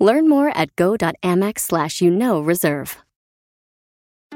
Learn more at go.amex slash you know reserve.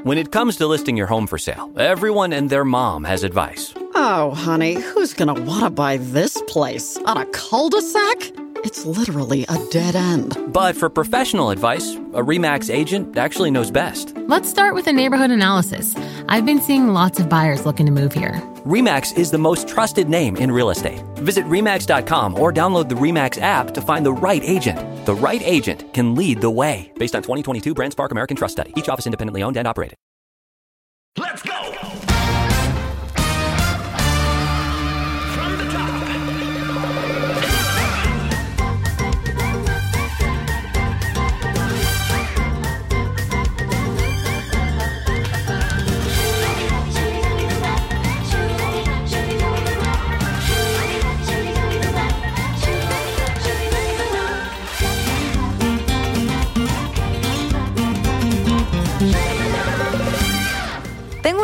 When it comes to listing your home for sale, everyone and their mom has advice. Oh, honey, who's gonna wanna buy this place? On a cul-de-sac? It's literally a dead end. But for professional advice, a REMAX agent actually knows best. Let's start with a neighborhood analysis. I've been seeing lots of buyers looking to move here. REMAX is the most trusted name in real estate. Visit REMAX.com or download the REMAX app to find the right agent. The right agent can lead the way. Based on 2022 Brand Spark American Trust Study. Each office independently owned and operated. Let's go!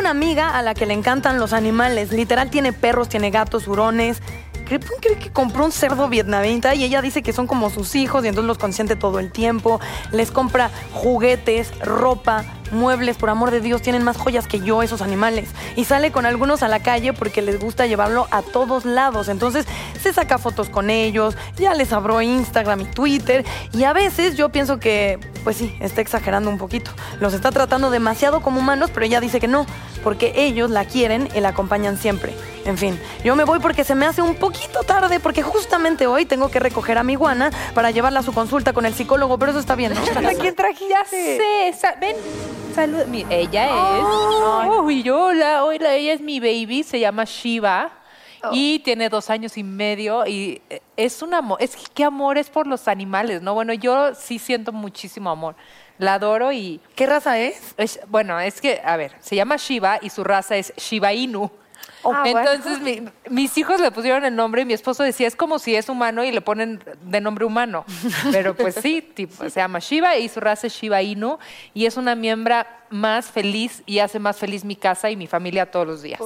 Una amiga a la que le encantan los animales. Literal tiene perros, tiene gatos, hurones. Creo que compró un cerdo vietnamita y ella dice que son como sus hijos y entonces los consiente todo el tiempo. Les compra juguetes, ropa, muebles. Por amor de Dios, tienen más joyas que yo esos animales. Y sale con algunos a la calle porque les gusta llevarlo a todos lados. Entonces se saca fotos con ellos, ya les abrió Instagram y Twitter. Y a veces yo pienso que, pues sí, está exagerando un poquito. Los está tratando demasiado como humanos, pero ella dice que no, porque ellos la quieren y la acompañan siempre. En fin, yo me voy porque se me hace un poquito tarde, porque justamente hoy tengo que recoger a mi iguana para llevarla a su consulta con el psicólogo, pero eso está bien, ¿no? ¿A quién trajiste? sé, sa- ven, salud. mi- ella es. Uy, hola, hola, ella es mi baby, se llama Shiva. Y tiene dos años y medio y eh, es un amor, es que qué amor es por los animales, ¿no? Bueno, yo sí siento muchísimo amor, la adoro y... ¿Qué raza es? es- bueno, es que, a ver, se llama Shiva y su raza es Shiba Inu. Ah, bueno. Entonces mi- mis hijos le pusieron el nombre y mi esposo decía, es como si es humano y le ponen de nombre humano. Pero pues sí, tipo, se llama Shiva y su raza es Shiba Inu y es una miembro más feliz y hace más feliz mi casa y mi familia todos los días.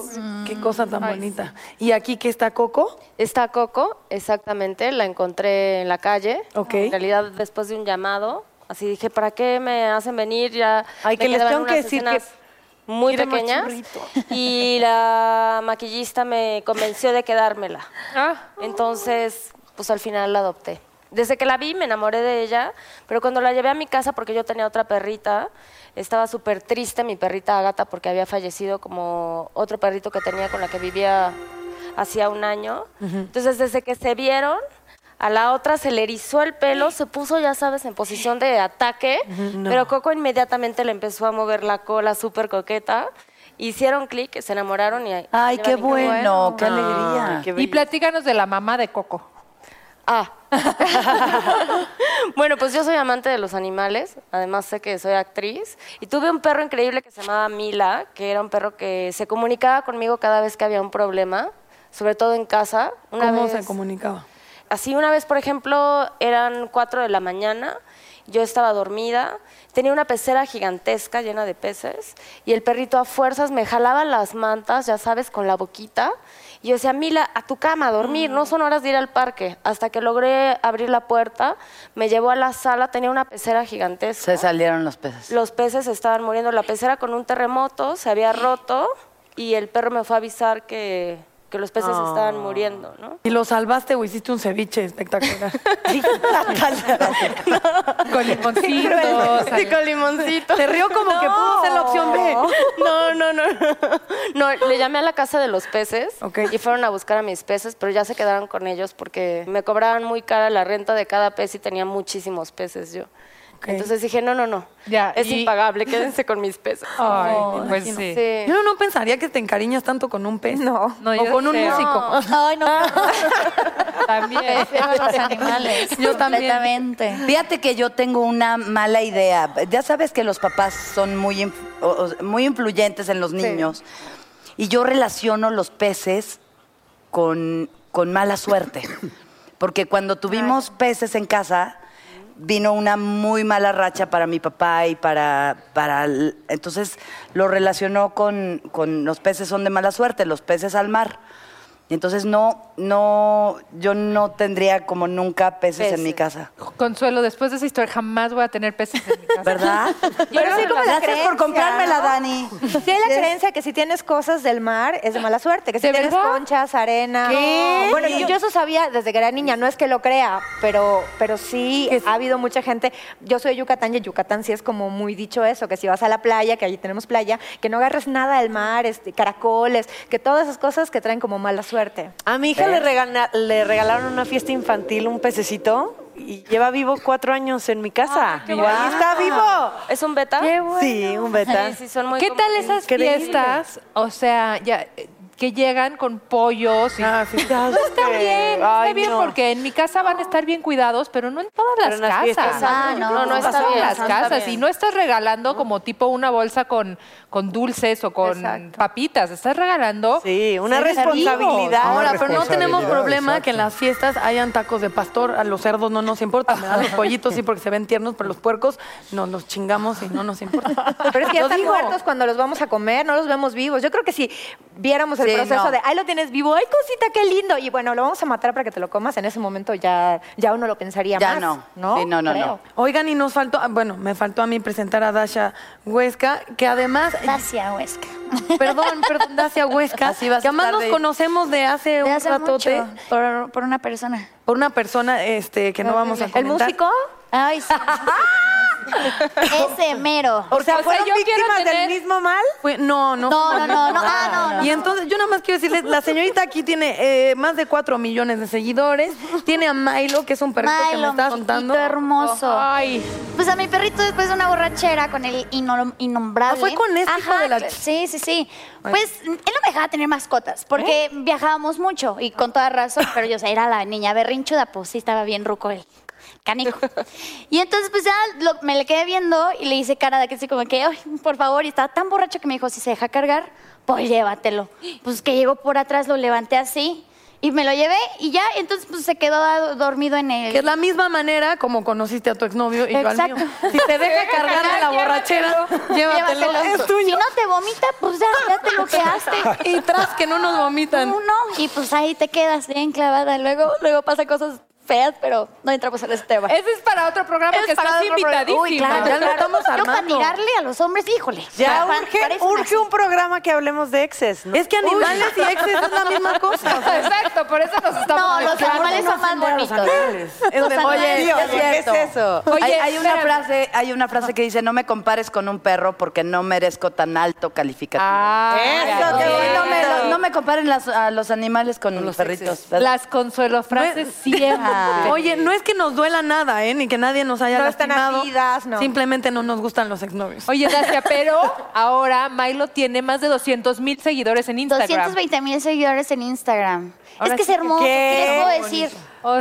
Qué cosa tan bonita. ¿Y aquí qué está Coco? Está Coco, exactamente, la encontré en la calle. Ok. En realidad, después de un llamado, así dije, ¿para qué me hacen venir? Ya Ay, me que les tengo que decir que muy más pequeñas. Y la maquillista me convenció de quedármela. Ah, Entonces, pues al final la adopté. Desde que la vi me enamoré de ella, pero cuando la llevé a mi casa porque yo tenía otra perrita, estaba súper triste mi perrita Agata porque había fallecido como otro perrito que tenía con la que vivía hacía un año. Entonces, desde que se vieron, a la otra se le erizó el pelo, se puso, ya sabes, en posición de ataque, pero Coco inmediatamente le empezó a mover la cola súper coqueta. Hicieron clic, se enamoraron y... Ay, qué bueno, qué alegría. y platícanos de la mamá de Coco. Ah. bueno, pues yo soy amante de los animales, además sé que soy actriz y tuve un perro increíble que se llamaba Mila, que era un perro que se comunicaba conmigo cada vez que había un problema, sobre todo en casa. Una ¿Cómo vez, se comunicaba? Así una vez, por ejemplo, eran cuatro de la mañana, yo estaba dormida, tenía una pecera gigantesca llena de peces y el perrito a fuerzas me jalaba las mantas, ya sabes, con la boquita. Y yo decía, Mila, a tu cama, a dormir, no son horas de ir al parque. Hasta que logré abrir la puerta, me llevó a la sala, tenía una pecera gigantesca. Se salieron los peces. Los peces estaban muriendo. La pecera con un terremoto se había roto y el perro me fue a avisar que, que los peces estaban muriendo, ¿no? ¿Y lo salvaste o hiciste un ceviche espectacular? Con limoncito. Sí, con limoncito. Te río como que pudo ser la opción B. No, no, no. No, le llamé a la casa de los peces y fueron a buscar a mis peces, pero ya se quedaron con ellos porque me cobraban muy cara la renta de cada pez y tenía muchísimos peces yo. Entonces dije, no, no, no. Ya, es y- impagable, quédense con mis peces. Ay, Oh, pues sí. Sí. Yo no pensaría que te encariñas tanto con un pez. No. No, o con un sé. músico. Ay, no. También. Prefiero los animales. Yo también. Completamente. Fíjate que yo tengo una mala idea. Ya sabes que los papás son muy, muy influyentes en los niños. Y yo relaciono los peces con, con mala suerte. Porque cuando tuvimos peces en casa, vino una muy mala racha para mi papá y para... para entonces lo relacionó con, con los peces son de mala suerte, los peces al mar. Y entonces no, no, yo no tendría como nunca peces en mi casa. Consuelo, después de esa historia jamás voy a tener peces en mi casa. ¿Verdad? Pero sí como la Gracias creencia, por comprármela, ¿no? Dani. Sí hay la creencia que si tienes cosas del mar es de mala suerte, que si ¿De tienes verdad? conchas, arena. ¿Qué? Bueno, yo, yo eso sabía desde que era niña, no es que lo crea, pero, pero sí ha habido mucha gente. Yo soy de Yucatán y en Yucatán sí es como muy dicho eso, que si vas a la playa, que allí tenemos playa, que no agarres nada del mar, este, caracoles, que todas esas cosas que traen como mala suerte. A mi hija le, regala- le regalaron una fiesta infantil un pececito y lleva vivo cuatro años en mi casa. qué y bueno. ahí está vivo. ¿Es un beta? Sí, un beta. Sí, sí, son muy ¿Qué tal esas fiestas? O sea, ya eh, que llegan con pollos y Ah, sí, No está bien, está Ay, bien no. porque en mi casa van a estar bien cuidados, pero no en todas las en las casas. fiestas, Ah, Exacto. no, no, no no está en bien. las no está casas bien. y no estás regalando como tipo una bolsa con, con dulces o con Exacto. papitas, estás regalando Sí, una responsabilidad. Ahora, pero no tenemos problema exacto. que en las fiestas hayan tacos de pastor. A los cerdos no nos importa. Me dan los pollitos sí porque se ven tiernos, pero los puercos nos los chingamos y no nos importa. Pero es que ya están digo, muertos cuando los vamos a comer, no los vemos vivos. Yo creo que si viéramos el Sí, proceso no. de, ay, lo tienes vivo, ay, cosita, qué lindo, y bueno, lo vamos a matar para que te lo comas, en ese momento ya, ya uno lo pensaría Ya más. no. ¿no? Sí, no, no, Creo. no. Oigan, y nos faltó, ah, bueno, me faltó a mí presentar a Dasha Huesca, que además, Dacia Huesca. perdón, perdón, Dacia Huesca, Así vas que a además estar nos de- de de hace De un hace ratote mucho, por, por una persona. por una persona este, que no vamos a ¿El comentar. músico? Ay, sí. Ese mero. O sea, O sea, ¿fueron yo quiero víctimas tener- del mismo mal? Fue- no, no. No, no, no, no. Ah, no, no. Y entonces yo nada más quiero decirles, la señorita aquí tiene eh, más de 4 millones de seguidores, tiene a Milo, que es un perrito que me Milo, está mi contando. chiquito hermoso. Ay, Pues a mi perrito después de una borrachera con el innom- innombrable. Ah, fue con este hijo Ajá, de la cl- ch- Sí, sí, sí. Pues él no me dejaba tener mascotas porque viajábamos mucho y con toda razón, pero yo o sea, era la niña berrinchuda, pues sí estaba bien ruco él. Canijo. Y entonces, pues ya lo- me le quedé viendo y le hice cara de que así como que, ay, por favor, y estaba tan borracho que me dijo, si se deja cargar, pues llévatelo. Pues que llegó por atrás, lo levanté así y me lo llevé y ya, entonces pues se quedó dormido en el... Que es la misma manera como conociste a tu exnovio y yo al mío. Exacto. Si te deja cargar de la borrachera, llévatelo. Es Si no te vomita, pues ya, ya te lo quedaste. Y tras que no nos vomitan. No, no, y pues ahí te quedas bien clavada. Luego, luego pasa cosas feas, pero no entramos en ese tema. ese es para otro programa Es que para estás invitadísima. Uy, claro, Ya lo estamos Yo para armando. tirarle a los hombres, híjole. Ya para- urge, un programa que hablemos de exes, ¿no? Es que animales y exes es la misma cosa. o sea, Exacto, por eso nos estamos No, los animales son más bonitos. es de- Oye, Dios, es ¿qué es eso? Oye, hay, hay una frase, hay una frase que dice, no me compares con un perro porque no merezco tan alto calificativo. Ah, Eso, qué ya. no, me, no me comparen las- a los animales con los perritos. Las consuelo frases siempre. Ah. Oye, no es que nos duela nada, ¿eh? Ni que nadie nos haya No están lastimado. no. Simplemente no nos gustan los exnovios. Oye, Dacia, pero ahora Milo tiene más de 200 mil seguidores en Instagram. 220 mil seguidores en Instagram. Ahora es que sí es hermoso. qué ¿Qué les puedo decir?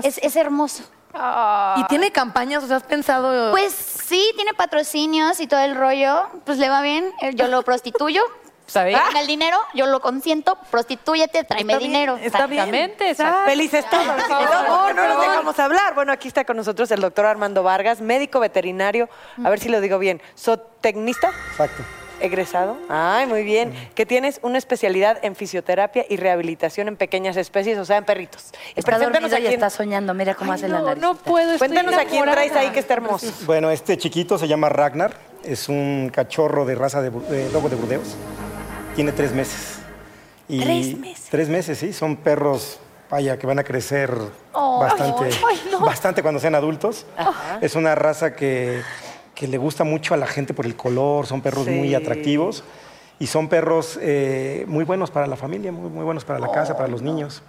Es, es hermoso. Y tiene campañas, o sea, has pensado. Pues sí, tiene patrocinios y todo el rollo. Pues le va bien. Yo lo prostituyo. ¿Está bien? Dame el dinero, yo lo consiento, prostitúyete, tráeme Está bien, dinero. está bien. Exactamente, exacto. Felices todos. Por Por favor, no nos dejamos hablar. Bueno, aquí está con nosotros el doctor Armando Vargas, médico veterinario. A ver si lo digo bien. ¿Zootecnista? Exacto. Egresado. Ay, muy bien. Que tienes una especialidad en fisioterapia y rehabilitación en pequeñas especies, o sea, en perritos. Está dormido a y quién- está soñando. Mira cómo hace la nariz. no puedo, estoy Cuéntanos a quién traes ahí que está hermoso. Bueno, este chiquito se llama Ragnar. Es un cachorro de raza de, de lobo de Burdeos. Tiene tres meses. Y Tres meses. Tres meses, sí. Son perros, vaya, que van a crecer bastante, bastante cuando sean adultos. Es una raza que, que le gusta mucho a la gente por el color. Son perros muy atractivos. Y son perros eh, muy buenos para la familia, muy, muy buenos para la casa, para los niños.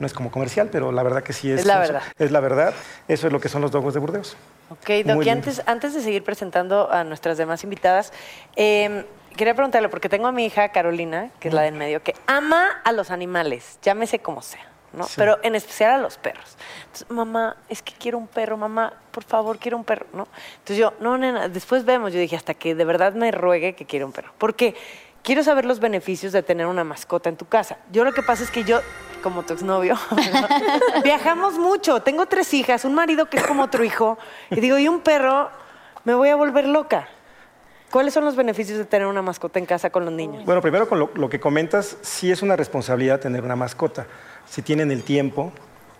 No es como comercial, pero la verdad que sí es. Es la verdad. Es la verdad. Eso es lo que son los dogos de Burdeos. Ok, Doc, y antes, antes de seguir presentando a nuestras demás invitadas, eh, quería preguntarle, porque tengo a mi hija Carolina, que es la del medio, que ama a los animales, llámese como sea, ¿no? Sí. Pero en especial a los perros. Entonces, mamá, es que quiero un perro, mamá, por favor, quiero un perro, ¿no? Entonces yo, no, nena, después vemos. Yo dije, hasta que de verdad me ruegue que quiero un perro. Porque quiero saber los beneficios de tener una mascota en tu casa. Yo lo que pasa es que yo, como tu exnovio, viajamos mucho. Tengo tres hijas, un marido que es como otro hijo. Y digo, y un perro, me voy a volver loca. ¿Cuáles son los beneficios de tener una mascota en casa con los niños? Bueno, primero con lo, lo que comentas, sí es una responsabilidad tener una mascota. Si tienen el tiempo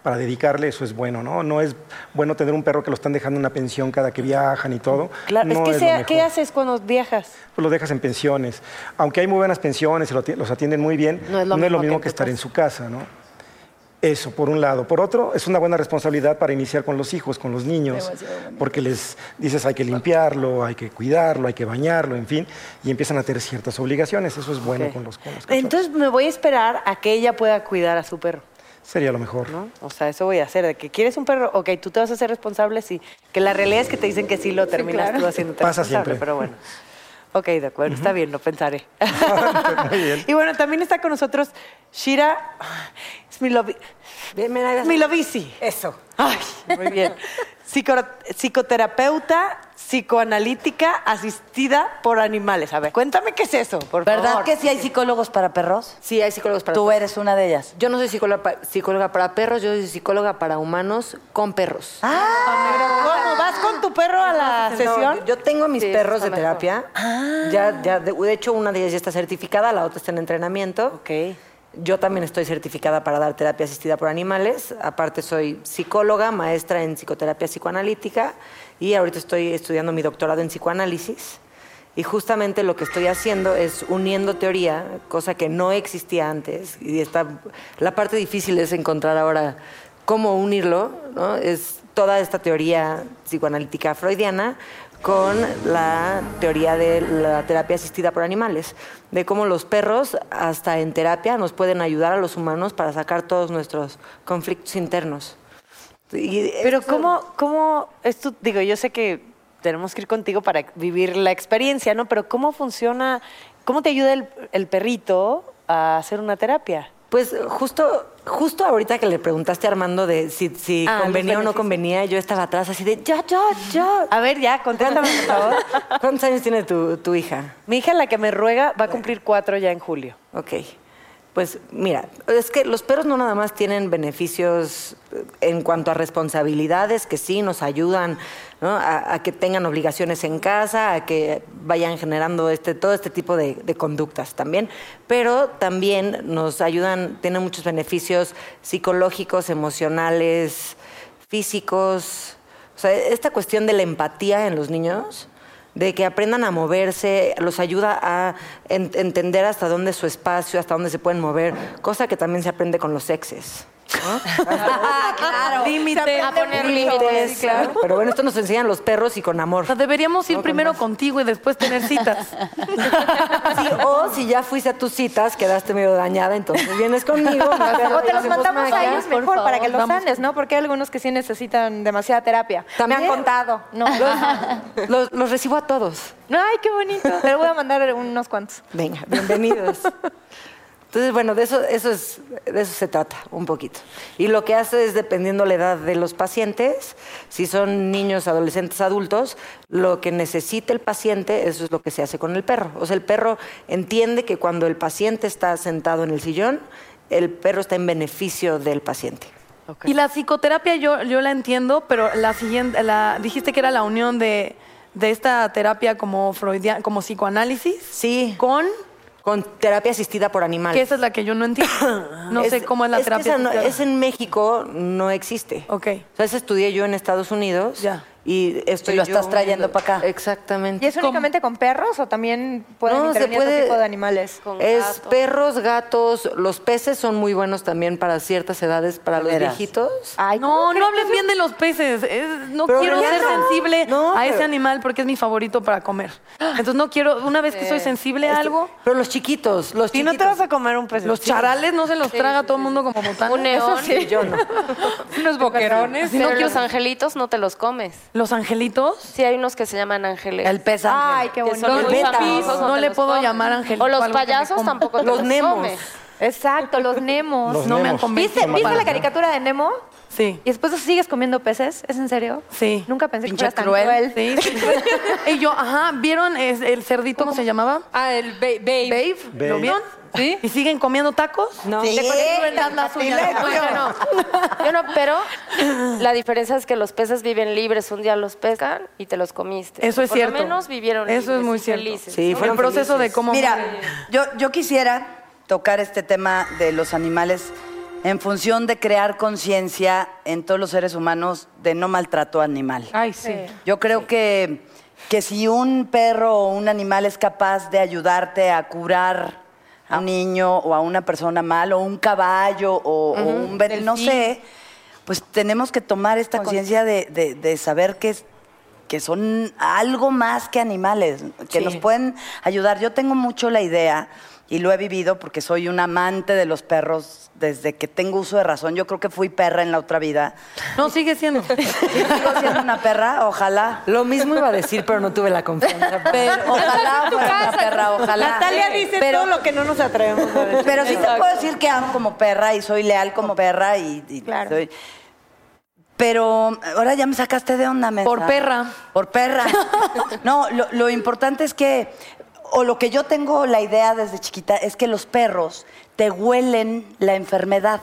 para dedicarle, eso es bueno, ¿no? No es bueno tener un perro que lo están dejando en una pensión cada que viajan y todo. Claro, no es que sea-. ¿qué haces cuando viajas? Pues los dejas en pensiones. Aunque hay muy buenas pensiones y los atienden muy bien, No es lo mismo que que, estar en su casa, ¿no? Eso, por un lado. Por otro, es una buena responsabilidad para iniciar con los hijos, con los niños, porque les dices hay que limpiarlo, hay que cuidarlo, hay que bañarlo, en fin, y empiezan a tener ciertas obligaciones. Eso es bueno con los, con los Entonces me voy a esperar a que ella pueda cuidar a su perro. Sería lo mejor. ¿no? O sea, eso voy a hacer. De que quieres un perro, ok, tú te vas a hacer responsable, sí. Que la realidad es que te dicen que sí lo terminas claro. tú haciéndote Pasa siempre. pero bueno. Ok, de acuerdo, está bien, lo pensaré. Muy bien. y bueno, también está con nosotros Shira Smilovi- Smilovici. Eso. Ay, muy bien. Psico- psicoterapeuta, psicoanalítica asistida por animales. A ver, cuéntame qué es eso, por ¿Verdad favor. que sí hay psicólogos para perros? Sí, hay psicólogos para Tú perros. eres una de ellas. Yo no soy psicóloga, pa- psicóloga para perros, yo soy psicóloga para humanos con perros. ¿cómo? ¿Vas con tu perro a la sesión? yo tengo a mis Sí, perros está de mejor. terapia. Ya, ya, de, de hecho, una de ellas ya está certificada, la otra está en entrenamiento. Ok. Yo también estoy certificada para dar terapia asistida por animales. Aparte, soy psicóloga, maestra en psicoterapia psicoanalítica y ahorita estoy estudiando mi doctorado en psicoanálisis. Y justamente lo que estoy haciendo es uniendo teoría, cosa que no existía antes. Y está, la parte difícil es encontrar ahora cómo unirlo, ¿no? Es toda esta teoría psicoanalítica freudiana con la teoría de la terapia asistida por animales, de cómo los perros, hasta en terapia, nos pueden ayudar a los humanos para sacar todos nuestros conflictos internos. Y Pero ¿cómo, cómo esto, digo, yo sé que tenemos que ir contigo para vivir la experiencia, ¿no? Pero ¿cómo funciona, cómo te ayuda el, el perrito a hacer una terapia? Pues justo, justo ahorita que le preguntaste a Armando de si, si Ah, convenía o no convenía, yo estaba atrás así de ya, ya, ya. A ver, ya, contéstame, por favor. ¿Cuántos años tiene tu, tu hija? Mi hija, la que me ruega, va a cumplir cuatro ya en julio. Ok. Pues mira, es que los perros no nada más tienen beneficios eh, en cuanto a responsabilidades, que sí nos ayudan a que tengan obligaciones en casa, a que vayan generando este, todo este tipo de, de conductas también, pero también nos ayudan, tienen muchos beneficios psicológicos, emocionales, físicos. O sea, esta cuestión de la empatía en los niños de que aprendan a moverse, los ayuda a en- entender hasta dónde es su espacio, hasta dónde se pueden mover, cosa que también se aprende con los exes. claro. Límites. A poner límites. Sí, claro. Pero bueno, esto nos enseñan los perros y con amor. O sea, deberíamos ir No, primero contigo y después tener citas. Sí, o si ya fuiste a tus citas, quedaste medio dañada, entonces vienes conmigo. O te los mandamos a ellos mejor para que los Vamos. sanes, ¿no? Porque hay algunos que sí necesitan demasiada terapia. ¿También? Me han contado. No. Los, los recibo a todos. Ay, qué bonito. Te voy a mandar unos cuantos. Venga, bienvenidos. Entonces, bueno, de eso, eso es, de eso se trata un poquito. Y lo que hace es, dependiendo la edad de los pacientes, si son niños, adolescentes, adultos, lo que necesita el paciente, eso es lo que se hace con el perro. O sea, el perro entiende que cuando el paciente está sentado en el sillón, el perro está en beneficio del paciente. Y la psicoterapia yo, yo la entiendo, pero la siguiente, la, dijiste que era la unión de, de esta terapia como freudiana, como psicoanálisis. Sí. Con Con terapia asistida por animales. que esa es la que yo no entiendo. No sé cómo es la que terapia. esa no- es en México, no existe. Ok. O sea, esa estudié yo en Estados Unidos. Ya. Y estoy Y lo estás trayendo para acá. Exactamente. ¿Y es únicamente con perros o también pueden No, se intervenir otro puede- tipo de animales? Con Es gatos. perros, gatos, los peces son muy buenos también para ciertas edades, para los veras. viejitos. Ay, No, no hablen bien de los peces. Es- no Pero quiero ser no. sensible No, a ese animal porque es mi favorito para comer. Entonces no quiero, una vez que soy sensible a algo, Pero los chiquitos, los Si no te chiquitos. vas a comer un pez. los charales no se los traga todo el mundo como botana. Un neón. Sí, yo no. Unos boquerones. Pero los angelitos no te los comes. ¿Los angelitos? Sí, hay unos que se llaman ángeles. El pez ángel. Ay, qué bonito. Los No le puedo llamar angelito O los payasos tampoco te Los los nemos. Exacto, los Nemos. Los No me han Nemos. convencido. ¿Viste, ¿viste la caricatura de Nemo? Sí. Y después sigues comiendo peces, ¿es en serio? Sí. Nunca pensé Pinche que fuera tan cruel. cruel. Sí. y yo, ajá, ¿vieron es- el cerdito, cómo se llamaba? Ah, el ba- babe. Babe. Babe. ¿Lo vieron? ¿Sí? ¿Y siguen comiendo tacos? No. Sí. Las uñas. Yo no. Yo no, pero la diferencia es que los peces viven libres. Un día los pescan y te los comiste. Eso es Por cierto. lo menos vivieron Eso es libres muy y cierto. felices. Sí, ¿no? fueron el proceso de cómo... Mira, yo, yo quisiera tocar este tema de los animales en función de crear conciencia en todos los seres humanos de no maltrato animal. Ay, sí. Yo creo que, que si un perro o un animal es capaz de ayudarte a curar a un niño o a una persona mal, o un caballo o, o un no sé, pues tenemos que tomar esta conciencia de, de- de saber que, es- que son algo más que animales, que Sí. nos pueden ayudar. Yo tengo mucho la idea, y lo he vivido porque soy un amante de los perros desde que tengo uso de razón. Yo creo que fui perra en la otra vida. No, sigue siendo. ¿Sigo siendo una perra? Ojalá. Lo mismo iba a decir, pero no tuve la confianza. Pero ojalá fuera una perra, ojalá. Natalia dice pero, todo lo que no nos atrevemos a decir. Pero sí te puedo decir que amo como perra y soy leal como perra y, y Claro. soy- Pero ahora ya me sacaste de onda, Mesa. Por perra. Por perra. No, lo, lo importante es que, o lo que yo tengo la idea desde chiquita, es que los perros te huelen la enfermedad.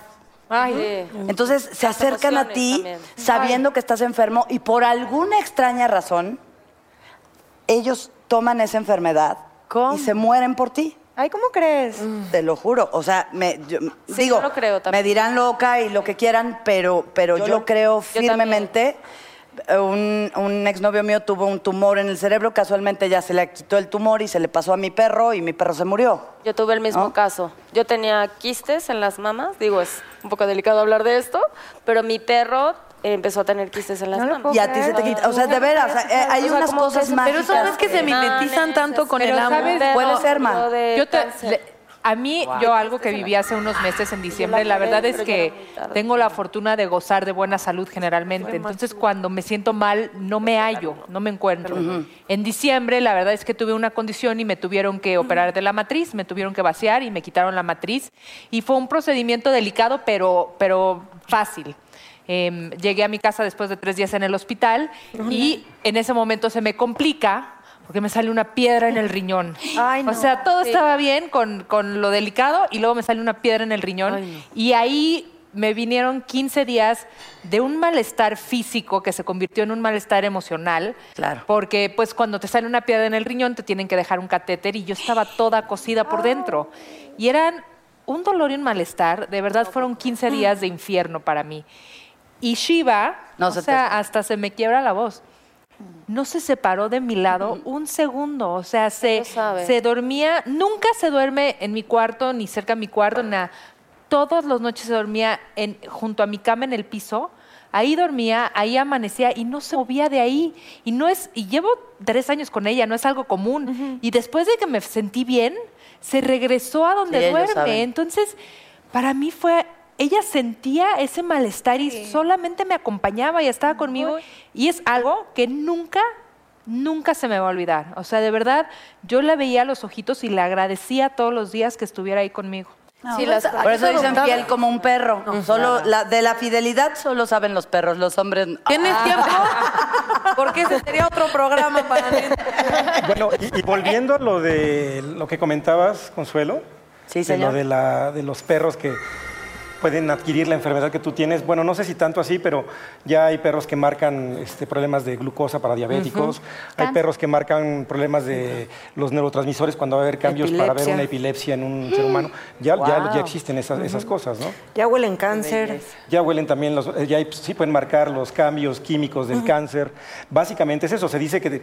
Sí. Entonces se Las acercan a ti también. sabiendo que estás enfermo y por alguna extraña razón ellos toman esa enfermedad y se mueren por ti. Ay, ¿cómo crees? Te lo juro. O sea, me, yo- Sí, digo, yo lo creo también. me dirán loca y lo que quieran, pero, pero yo, lo creo firmemente. Eh, Un, un exnovio mío tuvo un tumor en el cerebro, casualmente ya se le quitó el tumor y se le pasó a mi perro y mi perro se murió. Yo tuve el mismo ¿No? caso. Yo tenía quistes en las mamas. Digo, es un poco delicado hablar de esto, pero mi perro empezó a tener quistes en las No puedo Y a ti se te quita, o sea, de veras, o sea, eh, hay O sea, unas cosas mágicas. Pero eso no es que se mimetizan tanto con Pero el amor. Puede ser, de Yo te- le- a mí, yo algo que viví hace unos meses en diciembre, la verdad es que tengo la fortuna de gozar de buena salud generalmente. Entonces, cuando me siento mal, no me hallo, no me encuentro. En diciembre, la verdad es que tuve una condición y me tuvieron que operar de la matriz, me tuvieron que vaciar y me quitaron la matriz. Y fue un procedimiento delicado, pero, pero fácil. Em, llegué a mi casa después de tres días en el hospital y en ese momento se me complica porque me sale una piedra en el riñón. Ay, no. O sea, todo Sí. estaba bien con, con lo delicado y luego me sale una piedra en el riñón. Y ahí me vinieron 15 días de un malestar físico que se convirtió en un malestar emocional. Claro. Porque pues cuando te sale una piedra en el riñón te tienen que dejar un catéter y yo estaba toda cosida por dentro. Y eran un dolor y un malestar. De verdad fueron 15 días de infierno para mí. Y Shiva, No o se te- sea, hasta se me quiebra la voz. No se separó de mi lado un segundo. O sea, se, se dormía, nunca se duerme en mi cuarto, ni cerca de mi cuarto, nada. Todas las noches se dormía en, junto a mi cama en el piso. Ahí dormía, ahí amanecía y no se movía de ahí. Y no es, y llevo tres años con ella, no es algo común. Y después de que me sentí bien, se regresó a donde Sí, duerme. Entonces, para mí fue, ella sentía ese malestar y solamente me acompañaba y estaba conmigo. Y es algo que nunca, nunca se me va a olvidar. O sea, de verdad, yo la veía a los ojitos y le agradecía todos los días que estuviera ahí conmigo. Sí, las- Por eso dicen fiel como un perro. solo la, de la fidelidad solo saben los perros, los hombres. no. ¿Tienes tiempo? Porque ese sería otro programa para mí. Bueno, y, y volviendo a lo de lo que comentabas, Consuelo, Sí, de señor. lo de, la- de los perros que pueden adquirir la enfermedad que tú tienes. Bueno, no sé si tanto así, pero ya hay perros que marcan este, problemas de glucosa para diabéticos, hay perros que marcan problemas de los neurotransmisores cuando va a haber cambios para ver una epilepsia en un ser humano. Ya, ya, Wow. ya existen esas, esas cosas, ¿no? Ya huelen cáncer. Ya huelen también, los, ya hay- sí pueden marcar los cambios químicos del cáncer. Básicamente es eso, se dice que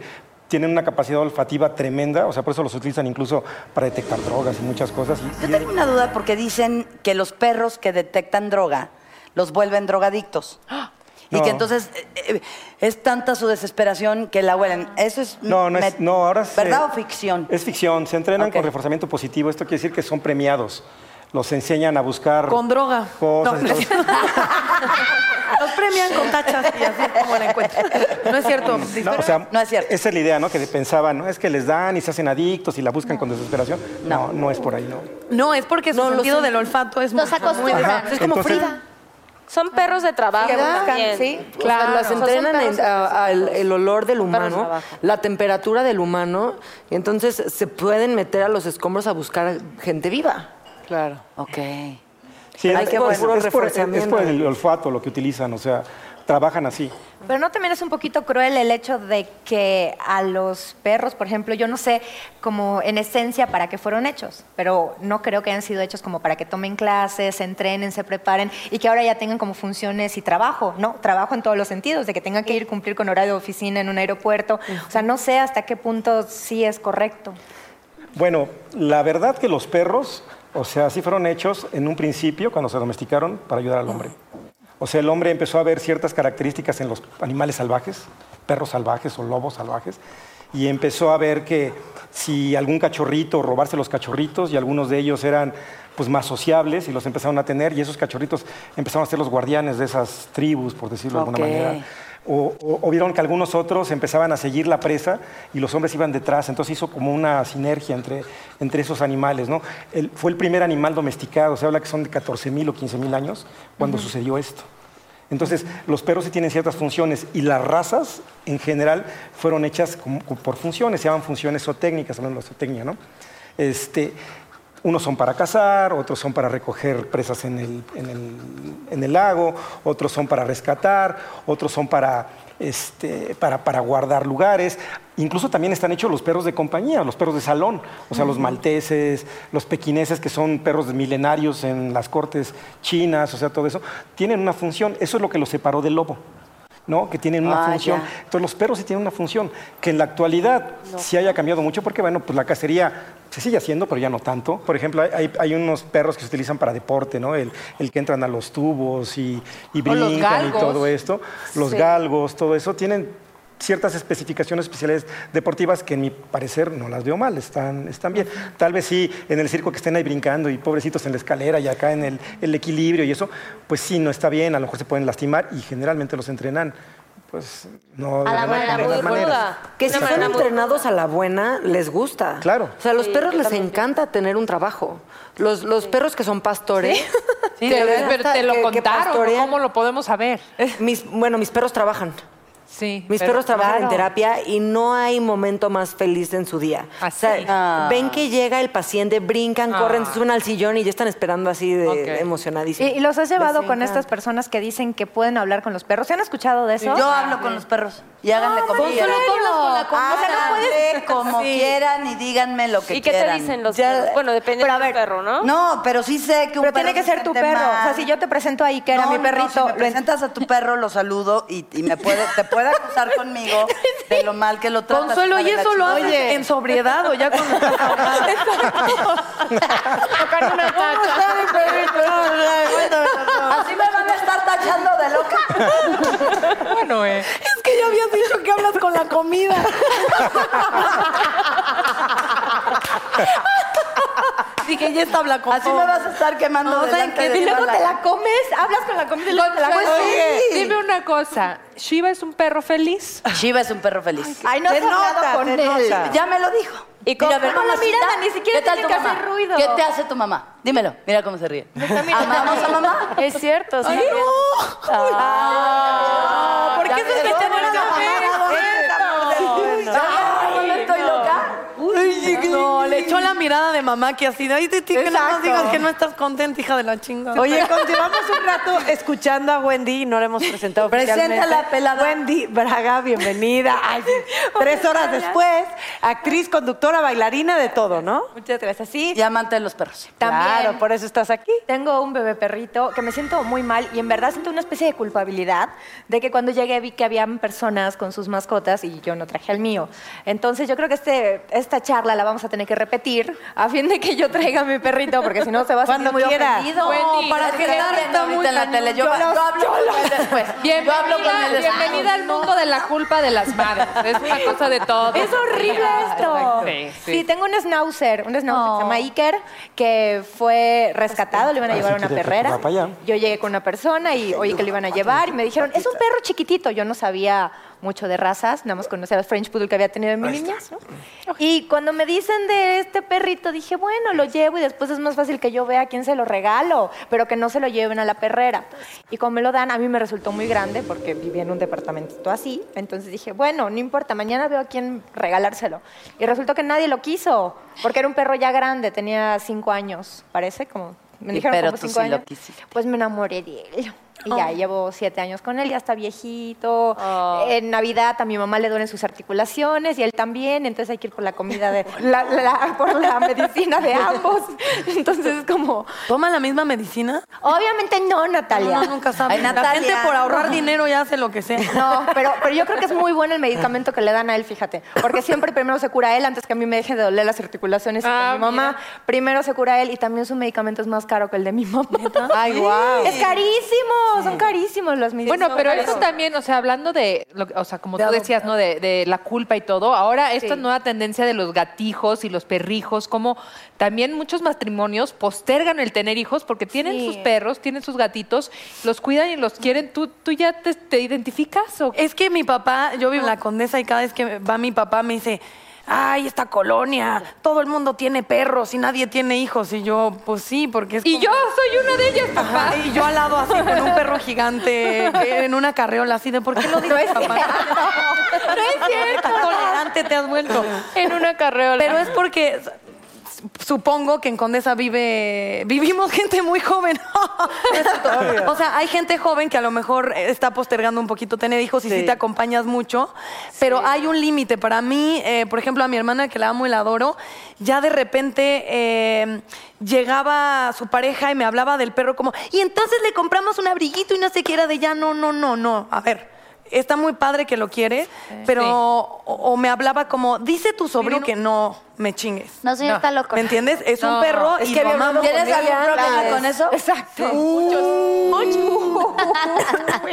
tienen una capacidad olfativa tremenda, o sea, por eso los utilizan incluso para detectar drogas y muchas cosas. y- Yo y- tengo una duda porque dicen que los perros que detectan droga los vuelven drogadictos. Y No. que entonces eh, eh, es tanta su desesperación que la huelen. Eso es. No, no es, no, ahora se- ¿Verdad o ficción? Es ficción, se entrenan con reforzamiento positivo, esto quiere decir que son premiados. Los enseñan a buscar Con droga. cosas. Los premian con tachas y así como la encuentran. No es cierto. No, o sea, Esa es la idea, ¿no? Que pensaban, ¿no? Es que les dan y se hacen adictos y la buscan con desesperación. No, no es por ahí, ¿no. No, es porque su sentido del olfato es Los muy- muy acostumbran. Es como Entonces- Frida. Son perros de trabajo Que buscan, sí, claro. Las entrenan perros en- a- al- el olor del humano, la temperatura del humano, y entonces se pueden meter a los escombros a buscar gente viva. Claro. Ok. Sí, Ay, es, bueno. es por, es por Reforzamiento. el olfato lo que utilizan, o sea, trabajan así. Pero no también es un poquito cruel el hecho de que a los perros, por ejemplo, yo no sé como en esencia para qué fueron hechos, pero no creo que hayan sido hechos como para que tomen clases, se entrenen, se preparen y que ahora ya tengan como funciones y trabajo, ¿no? Trabajo en todos los sentidos, de que tengan que ir a cumplir con horario de oficina en un aeropuerto. O sea, no sé hasta qué punto sí es correcto. Bueno, la verdad que los perros, o sea, sí fueron hechos en un principio cuando se domesticaron para ayudar al hombre. O sea, el hombre empezó a ver ciertas características en los animales salvajes, perros salvajes o lobos salvajes, y empezó a ver que si algún cachorrito, robarse los cachorritos, y algunos de ellos eran pues más sociables y los empezaron a tener, y esos cachorritos empezaron a ser los guardianes de esas tribus, por decirlo de alguna manera. O, o- o vieron que algunos otros empezaban a seguir la presa y los hombres iban detrás. Entonces hizo como una sinergia entre, entre esos animales. ¿no? El- fue el primer animal domesticado. Se habla que son de 14 mil o 15 mil años cuando sucedió esto. Entonces, los perros sí tienen ciertas funciones y las razas en general fueron hechas como- como por funciones, se llaman funciones zootécnicas, hablando de zootecnia, ¿no? Este, unos son para cazar, otros son para recoger presas en el, en el- en el lago, otros son para rescatar, otros son para, este, para, para guardar lugares. Incluso también están hechos los perros de compañía, los perros de salón, o sea, los malteses, los pequineses, que son perros milenarios en las cortes chinas, o sea, todo eso, tienen una función. Eso es lo que los separó del lobo. ¿No? que tienen una Ah, función. ya. Entonces los perros sí tienen una función, que en la actualidad sí haya cambiado mucho, porque bueno, pues la cacería se sigue haciendo, pero ya no tanto. Por ejemplo, hay- unos perros que se utilizan para deporte, ¿no? El, el que entran a los tubos y, brincan y todo esto. Los Sí. galgos, todo eso, tienen ciertas especificaciones especiales deportivas que en mi parecer no las veo mal, están, están bien. Tal vez sí en el circo que estén ahí brincando y pobrecitos en la escalera y acá en el, el equilibrio y eso, pues sí, no está bien, a lo mejor se pueden lastimar y generalmente los entrenan, pues no A la de buena, muy ruda. Que si fueron entrenados a la buena, les gusta. Claro. O sea, a los Sí, perros les también. encanta tener un trabajo. Los, los perros que son pastores. Verdad, pero te lo que- contaron. ¿cómo lo podemos saber? Mis, bueno, mis perros trabajan. Sí. Mis pero- perros trabajan claro. en terapia y no hay momento más feliz en su día. O sea, Ah. ven que llega el paciente, brincan, Ah. corren, se suben al sillón y ya están esperando así de Ok. emocionadísimos. ¿Y, y los has llevado con estas personas que dicen que pueden hablar con los perros? ¿Se han escuchado de eso? Yo hablo con los perros y háganle como ¿en quieran. no puedes- Háganle como Sí. quieran y díganme lo que ¿Y qué te quieran. dicen los perros? Bueno, depende del perro, ¿no? No, pero sí sé que un Pero perro tiene que se ser tu perro. O sea, si yo te presento ahí que era No, mi no, perrito, si me presentas a tu perro, lo saludo y, y me puede, te puede acusar conmigo de lo mal que lo tratas. Consuelo, ¿y eso lo chingada. en sobriedad o ya cuando ahogada? Tocar una Así me van a estar tachando de loca. Bueno, eh. Es que ya habías dicho que hablas con la comida. Dije, ya está habla con Así me vas a estar quemando No, ¿saben delante qué? de Y luego te la- comes, hablas con la comida y luego te la comes. Sí. Dime una cosa. ¿Shiva es un perro feliz? Shiva es un perro feliz. Ay, no Se has hablado nota, con se él. nota. Ya me lo dijo. ¿Y cómo, Mira, cómo la mamacita, mirada? Ni siquiera ¿Qué tiene que hacer ruido. ¿Qué te hace tu mamá? Dímelo, mira cómo se ríe. ¿Amamos a mamá? Es cierto, sí. Ah, ¿Por qué se me no, tener no, esa no, fe? Ay, ¿no estoy loca? No, le echó la mirada de mamá que así, ay, de ti que nada más Exacto. digas que no estás contenta, hija de la chingada. Oye, continuamos un rato escuchando a Wendy, no la hemos presentado oficialmente. Preséntala, pelada. Wendy Braga, bienvenida. Ay, sí. Tres horas después, actriz, conductora, bailarina, de todo, ¿no? Muchas gracias. Sí, Y amante de los perros. también. Claro, por eso estás aquí. Tengo un bebé perrito que me siento muy mal y en verdad siento una especie de culpabilidad de que cuando llegué vi que habían personas con sus mascotas y yo no traje al mío. Entonces yo creo que este, esta charla la vamos a tener tener que repetir a fin de que yo traiga a mi perrito, porque si no se va a sentir muy quieras. ofendido. Wendy, para que está muy en la tele. Yo- Yo yo lo- hablo con él después. Yo hablo con él después. bienvenida al mundo de la culpa de las madres. Es una cosa de todo. Es horrible esto. Sí, Sí, sí. tengo un schnauzer, un schnauzer que se llama Iker, que fue rescatado, le iban a llevar a una perrera. Yo llegué con una persona y oí que le iban a llevar y me dijeron, es un perro chiquitito. Yo no sabía mucho de razas, nada más conocía al French Poodle que había tenido en mi niñez, ¿no? Y cuando me dicen de este perrito, dije, bueno, lo llevo y después es más fácil que yo vea a quién se lo regalo, pero que no se lo lleven a la perrera. Y como me lo dan, a mí me resultó muy grande porque vivía en un departamentito así. Entonces dije, bueno, no importa, mañana veo a quién regalárselo. Y resultó que nadie lo quiso, porque era un perro ya grande, tenía cinco años, parece, como me dijeron pero como tú cinco sí lo quisiste. Pues me enamoré de él. Y ya Oh. llevo siete años con él, ya está viejito. Oh. En Navidad a mi mamá le duelen sus articulaciones y él también, entonces hay que ir por la comida de la, la- por la medicina de ambos. Entonces es como. ¿Toma la misma medicina? Obviamente no, Natalia. Uno nunca sabe. Ay, La Natalia. gente por ahorrar dinero ya hace lo que sea. No, pero, pero yo creo que es muy bueno el medicamento que le dan a él, fíjate. Porque siempre primero se cura él antes que a mí me deje de doler las articulaciones. Ah, mi mamá primero se cura él y también su medicamento es más caro que el de mi mamá. Ay, guau. Es carísimo, son carísimos los medicamentos. Bueno, pero eso también, o sea, hablando de, lo o sea, como tú decías, ¿no? De, de la culpa y todo, ahora esta Sí. nueva tendencia de los gatijos y los perrijos, como también muchos matrimonios postergan el tener hijos porque tienen Sí. sus perros, tienen sus gatitos, los cuidan y los quieren. ¿Tú, tú ya te, te identificas o Es que mi papá, yo vivo en la Condesa y cada vez que va mi papá me dice, ay, esta colonia, todo el mundo tiene perros y nadie tiene hijos. Y yo, pues sí, porque es Y como- yo soy una de ellas, papá. Ajá, y yo al lado así con un perro gigante en una carreola así de, ¿por qué lo dices, papá? No es cierto. Tan tolerante te has vuelto. En una carreola. Pero es porque supongo que en Condesa vive vivimos gente muy joven. O sea, hay gente joven que a lo mejor está postergando un poquito tener hijos y sí, Sí. te acompañas mucho, pero hay un límite. Para mí, eh, por ejemplo, a mi hermana que la amo y la adoro, ya de repente eh, llegaba su pareja y me hablaba del perro como, y entonces le compramos un abriguito y no sé qué era de ya, no, no, no, no. A ver. Está muy padre que lo quiere, pero Sí. o, o me hablaba como, dice tu sobrino que no me chingues. No, señor, está loco. ¿Me entiendes? Es No, un perro Es y que lo amamos. ¿Tienes algún problema con eso? Exacto.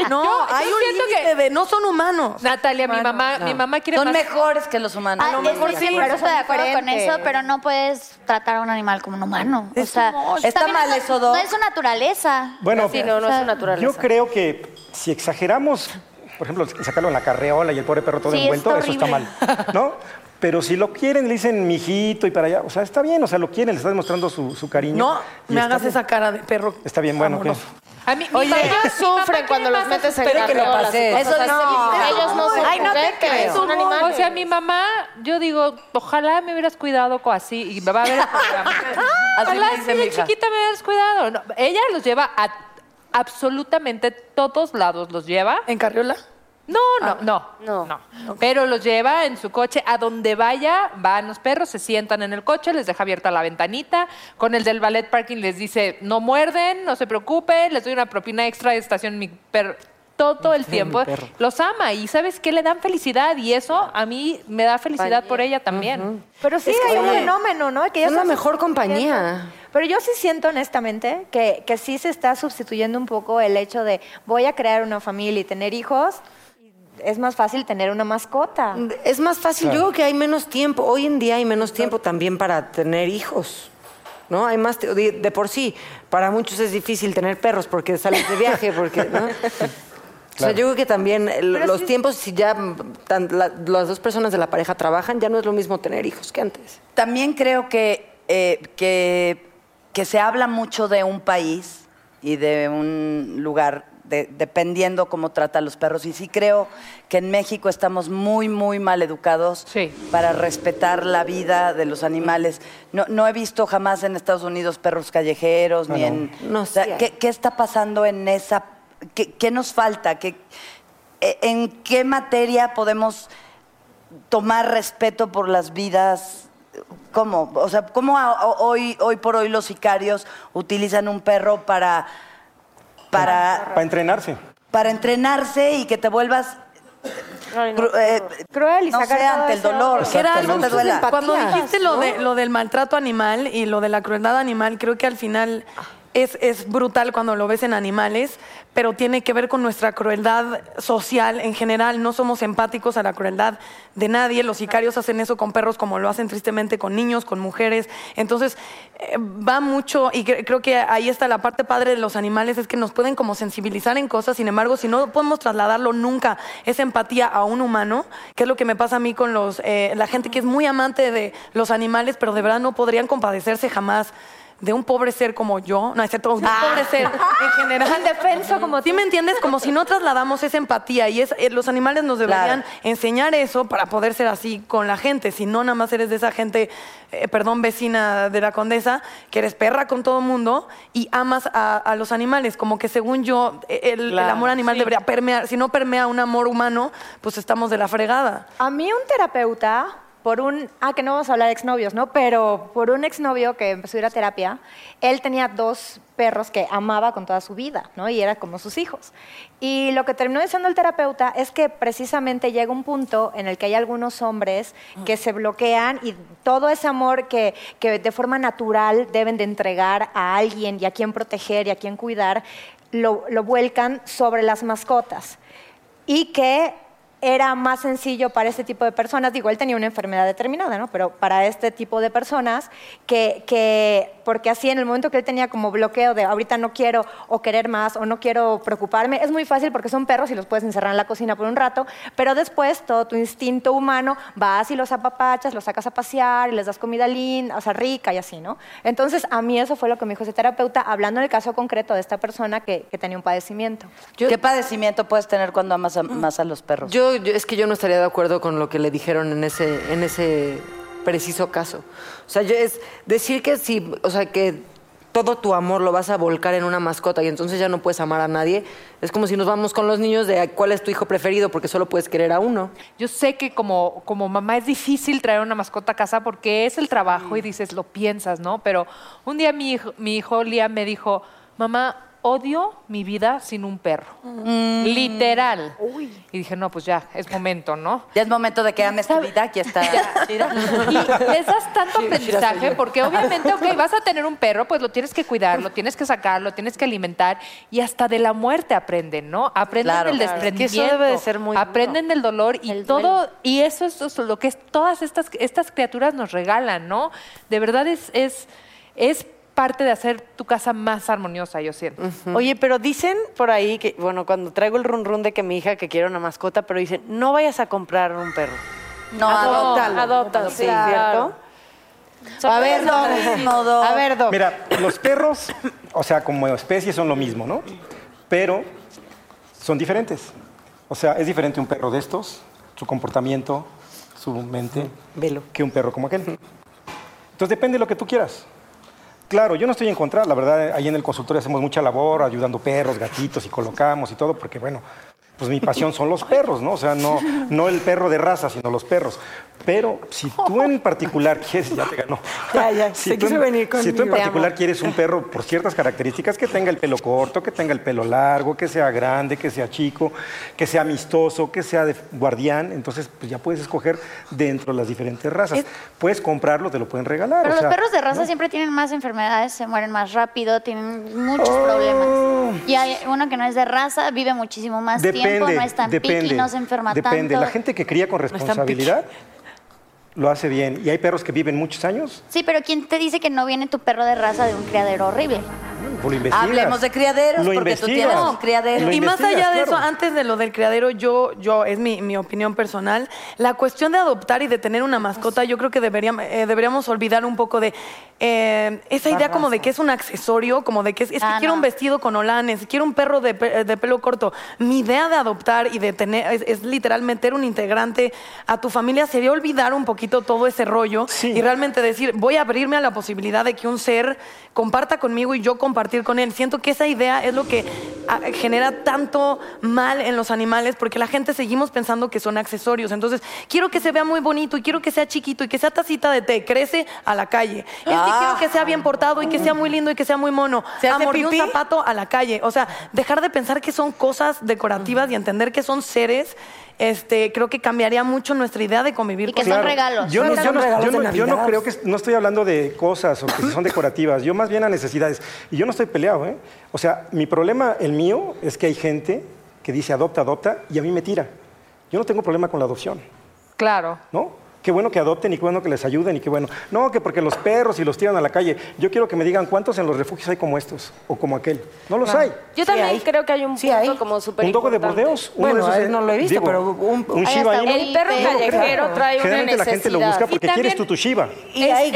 No, hay yo un límite de no son humanos. Natalia, mi mamá, mi mamá quiere Son más- mejores que los humanos. Ah, A lo es mejor que sí. pero estoy de acuerdo con eso, pero no puedes tratar a un animal como un humano. O sea, Está mal no- eso. No es su naturaleza. Bueno, Sí, no, no es su naturaleza. yo creo que si exageramos, por ejemplo, sacarlo en la carreola y el pobre perro todo Sí, envuelto, está eso está mal. ¿no? Pero si lo quieren, le dicen mijito y para allá, o sea, está bien, o sea, lo quieren, le está demostrando su, su cariño. No me hagas bien. esa cara de perro. Está bien, bueno, ¿qué? A mí, mi Oye, mamá- ellos sufren cuando los metes en Espero que lo cosas Eso no. Ellos no se Ay, no te creo. son animales. O sea, mi mamá, yo digo, ojalá me hubieras cuidado así y me va a ver el programa. Ojalá así mi de chiquita me hubieras cuidado. No, ella los lleva a absolutamente todos lados, los lleva. ¿En carriola? No, no, no, No. no, Pero los lleva en su coche a donde vaya, van los perros, se sientan en el coche, les deja abierta la ventanita. Con el del ballet parking les dice, no muerden, no se preocupen, les doy una propina extra de estación mi perro. Todo el tiempo los ama y sabes que le dan felicidad y eso a mí me da felicidad por ella también. Pero sí Es que hay un fenómeno, ¿no? Que son la mejor compañía. Pero yo sí siento honestamente que, que sí se está sustituyendo un poco el hecho de voy a crear una familia y tener hijos. Es más fácil tener una mascota. Es más fácil, Claro. yo creo que hay menos tiempo, hoy en día hay menos tiempo también para tener hijos. ¿No? Hay más, de, de por sí, para muchos es difícil tener perros porque sales de viaje, porque, ¿no? O sea, yo creo que también los tiempos, si ya tan- la- las dos personas de la pareja trabajan, ya no es lo mismo tener hijos que antes. También creo que, eh, que, que se habla mucho de un país y de un lugar, de- dependiendo cómo trata a los perros. Y sí creo que en México estamos muy, muy mal educados Sí. para respetar la vida de los animales. No, no he visto jamás en Estados Unidos perros callejeros, ni no. en... No, o sea. ¿qué, qué está pasando en esa... ¿Qué, qué nos falta? ¿Qué, eh, ¿En qué materia podemos tomar respeto por las vidas. ¿Cómo? O sea, ¿cómo a- a- hoy, hoy por hoy los sicarios utilizan un perro para, para, Para entrenarse. para entrenarse y que te vuelvas Cru- eh, Cruel y no sacar sé, todo ante el dolor. Era algo que- duela. Cuando dijiste lo, ¿no? de, lo del maltrato animal y lo de la crueldad animal, creo que al final es, es brutal cuando lo ves en animales, pero tiene que ver con nuestra crueldad social en general. No somos empáticos a la crueldad de nadie. Los sicarios hacen eso con perros como lo hacen tristemente con niños, con mujeres. Entonces, eh, va mucho, y cre- creo que ahí está la parte padre de los animales, es que nos pueden como sensibilizar en cosas, sin embargo, si no podemos trasladarlo nunca, esa empatía a un humano, que es lo que me pasa a mí con los, eh, la gente que es muy amante de los animales, pero de verdad no podrían compadecerse jamás de un pobre ser como yo, no es cierto, de un pobre ser en general. Defenso como ¿Sí me entiendes? Como si no trasladamos esa empatía y es, eh, los animales nos deberían enseñar eso para poder ser así con la gente. Si no, nada más eres de esa gente, eh, perdón, vecina de la condesa, que eres perra con todo el mundo y amas a, a los animales. Como que según yo, eh, el, el Claro, amor animal sí. debería permear. Si no permea un amor humano, pues estamos de la fregada. A mí un terapeuta, por un, ah, que no vamos a hablar de exnovios, ¿no? Pero por un exnovio que empezó a ir a terapia, él tenía dos perros que amaba con toda su vida, ¿no? Y era como sus hijos. Y lo que terminó diciendo el terapeuta es que precisamente llega un punto en el que hay algunos hombres que se bloquean y todo ese amor que, que de forma natural deben de entregar a alguien y a quien proteger y a quien cuidar, lo vuelcan sobre las mascotas y que era más sencillo para este tipo de personas, digo, él tenía una enfermedad determinada, ¿no? Pero para este tipo de personas, que, que, porque así en el momento que él tenía como bloqueo de ahorita no quiero o querer más o no quiero preocuparme, es muy fácil porque son perros y los puedes encerrar en la cocina por un rato, pero después todo tu instinto humano vas y los apapachas, los sacas a pasear y les das comida linda, o sea, rica y así, ¿no? Entonces, a mí eso fue lo que me dijo ese terapeuta, hablando en el caso concreto de esta persona que, que tenía un padecimiento. ¿Qué padecimiento puedes tener cuando amas a- más a los perros? Yo, yo- es que yo no estaría de acuerdo con lo que le dijeron en ese, en ese preciso caso. O sea, yo es decir que si, o sea, que todo tu amor lo vas a volcar en una mascota y entonces ya no puedes amar a nadie, es como si nos vamos con los niños de cuál es tu hijo preferido porque solo puedes querer a uno. Yo sé que como, como mamá es difícil traer una mascota a casa porque es el trabajo y dices, lo piensas, ¿no? Pero un día mi hijo, mi hijo Liam me dijo, mamá, odio mi vida sin un perro. Literal. Y dije, no, pues ya, es momento, ¿no? Ya es momento de que ames tu vida, aquí está. Y les das tanto aprendizaje porque obviamente, ok, vas a tener un perro, pues lo tienes que cuidar, lo tienes que sacar, lo tienes que alimentar y hasta de la muerte aprenden, ¿no? Aprenden Claro. del Claro, es que eso desprendimiento, debe de ser muy aprenden del dolor y todo, y eso es eso es lo que es- todas estas, estas criaturas nos regalan, ¿no? De verdad es, es, es parte de hacer tu casa más armoniosa, yo siento. Oye, pero dicen por ahí que, bueno, cuando traigo el run run de que mi hija que quiere una mascota, pero dicen, no vayas a comprar un perro. No, adóptalo. adopta, sí, claro. ¿cierto? A ver, Doc. A ver, Doc. Mira, los perros, o sea, como especie son lo mismo, ¿no? Pero son diferentes. O sea, es diferente un perro de estos, su comportamiento, su mente, que un perro como aquel. Entonces depende de lo que tú quieras. Claro, yo no estoy en contra, la verdad, ahí en el consultorio hacemos mucha labor ayudando perros, gatitos y colocamos y todo, porque bueno, pues mi pasión son los perros, ¿no? O sea, no, no el perro de raza, sino los perros. Pero si tú en particular quieres, ya te ganó. Ya, ya, Si se tú, quiso en- venir si tú en particular quieres un perro por ciertas características, que tenga el pelo corto, que tenga el pelo largo, que sea grande, que sea chico, que sea amistoso, que sea de guardián, entonces pues ya puedes escoger dentro de las diferentes razas. Puedes comprarlo, te lo pueden regalar. Pero o sea, los perros de raza siempre tienen más enfermedades, se mueren más rápido, tienen muchos Oh. problemas. Y hay uno que no es de raza, vive muchísimo más tiempo, no es tan depende, piqui, no se enferma depende. tanto. La gente que cría con responsabilidad lo hace bien. Y hay perros que viven muchos años, Sí, pero ¿quién te dice que no viene tu perro de raza de un criadero horrible? Pues lo investigas. Hablemos de criaderos, Lo porque tú tienes un criadero. Lo Y más allá de eso, claro. antes de lo del criadero, yo, yo es mi, mi opinión personal, la cuestión de adoptar y de tener una mascota, yo creo que deberíamos, deberíamos olvidar un poco de eh, esa idea como de que es un accesorio, como de que es, es que Ah, quiero no. un vestido con olanes, quiero un perro de, de pelo corto. Mi idea de adoptar y de tener, es, es literal meter un integrante a tu familia, sería olvidar un poquito todo ese rollo y realmente decir, voy a abrirme a la posibilidad de que un ser comparta conmigo y yo compartir compartir con él. Siento que esa idea es lo que ah, genera tanto mal en los animales porque la gente seguimos pensando que son accesorios. Entonces, quiero que se vea muy bonito y quiero que sea chiquito y que sea tacita de té, crece a la calle. Es que Ah. quiero que sea bien portado y que sea muy lindo y que sea muy mono. ¿Se hace Amor, un zapato a la calle. O sea, dejar de pensar que son cosas decorativas y entender que son seres, este, creo que cambiaría mucho nuestra idea de convivir con Claro. Yo no, yo no- regalos yo no- yo no creo que no estoy hablando de cosas o que son decorativas, yo más bien a necesidades. Y yo no estoy peleado, ¿eh? O sea, mi problema, el mío, es que hay gente que dice adopta, adopta y a mí me tira. Yo no tengo problema con la adopción, Claro. ¿no? Qué bueno que adopten y qué bueno que les ayuden y qué bueno. No, que porque los perros y los tiran a la calle. Yo quiero que me digan cuántos en los refugios hay como estos o como aquel. No los hay. Yo también creo que hay un punto como súper Un dogo de. Bordeos. uno Bueno, de esos, él no lo he visto, digo, pero un- un Shiba Inu. El perro callejero trae una Generalmente la gente lo busca necesidad. porque Y también- quieres tu, tu Shiba. Y es, hay es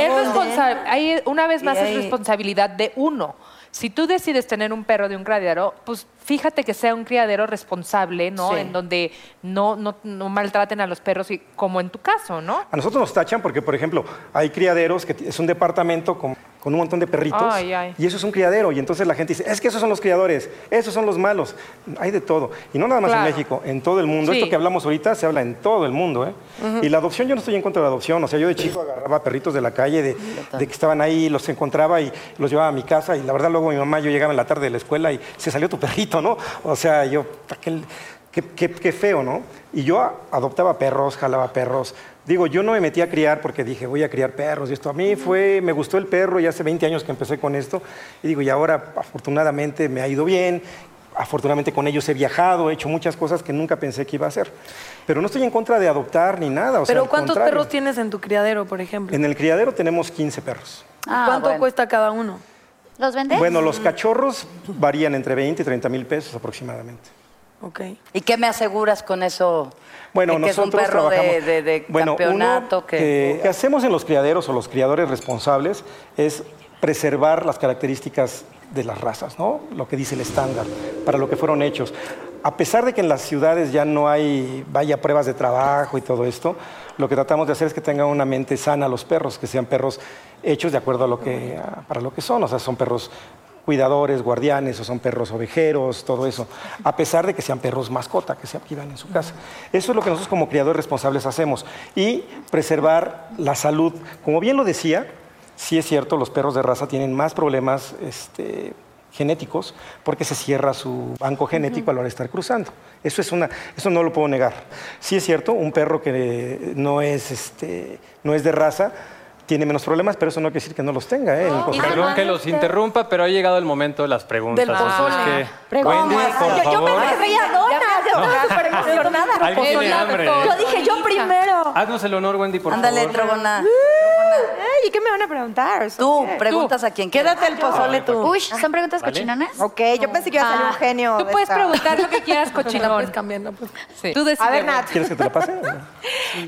hay- una vez más Y es hay- responsabilidad de uno. Si tú decides tener un perro de un criadero, pues fíjate que sea un criadero responsable, ¿no? Sí. En donde no, no, no maltraten a los perros, y, como en tu caso, ¿no? A nosotros nos tachan porque, por ejemplo, hay criaderos que es un departamento con, con un montón de perritos Ay, ay. y eso es un criadero. Y entonces la gente dice, es que esos son los criadores, esos son los malos. Hay de todo. Y no nada más Claro. en México, en todo el mundo. Sí. Esto que hablamos ahorita se habla en todo el mundo. ¿eh? Y la adopción, yo no estoy en contra de la adopción. O sea, yo de chico agarraba perritos de la calle, de, de que estaban ahí, los encontraba y los llevaba a mi casa. Y la verdad, luego mi mamá, yo llegaba en la tarde de la escuela y se salió tu perrito, ¿no? O sea, yo, aquel, qué, qué- qué feo, ¿no? Y yo adoptaba perros, jalaba perros. Digo, yo no me metí a criar porque dije, voy a criar perros y esto. A mí fue, me gustó el perro y hace 20 años que empecé con esto. Y digo, y ahora afortunadamente me ha ido bien. Afortunadamente con ellos he viajado, he hecho muchas cosas que nunca pensé que iba a hacer. Pero no estoy en contra de adoptar ni nada. o sea, Pero ¿cuántos contrario. perros tienes en tu criadero, por ejemplo? En el criadero tenemos 15 perros. Ah, ¿Cuánto bueno. cuesta cada uno? ¿Los vendes? Bueno, los cachorros varían entre 20 y 30 mil pesos aproximadamente. Ok. ¿Y qué me aseguras con eso? Bueno, de que es un nosotros perro de, trabajamos- de- de Bueno, campeonato uno que... que hacemos en los criaderos o los criadores responsables es preservar las características de las razas, ¿no? Lo que dice el estándar, para lo que fueron hechos. A pesar de que en las ciudades ya no hay, vaya, pruebas de trabajo y todo esto, lo que tratamos de hacer es que tengan una mente sana los perros, que sean perros hechos de acuerdo a lo que, a- para lo que son, o sea, son perros cuidadores, guardianes, o son perros ovejeros, todo eso, a pesar de que sean perros mascota, que se vivan en su casa. Eso es lo que nosotros como criadores responsables hacemos. Y preservar la salud. Como bien lo decía, sí es cierto, los perros de raza tienen más problemas este, genéticos porque se cierra su banco genético a la hora de estar cruzando. Eso, es una, eso no lo puedo negar. Sí es cierto, un perro que no es, este, no es de raza tiene menos problemas, pero eso no quiere decir que no los tenga. ¿eh? Perdón que los interrumpa, pero ha llegado el momento de las preguntas. Del pozole. que, Wendy, por yo, yo favor, me reía donas, yo estaba súper emocionada. Alguien tiene hambre. Yo dije, yo primero. haznos el honor, Wendy, por Ándale, favor. Trogona. Ay, ¿y qué me van a preguntar? ¿Eso Tú, qué? preguntas a quien Quédate el pozole tú. Uy, ¿son preguntas cochinonas? Ok, yo pensé que iba a salir un genio. Tú de puedes preguntar lo que quieras, cochinón. Puedes pues. Sí. Tú decides. A ver, Nat, ¿Quieres que te la pase?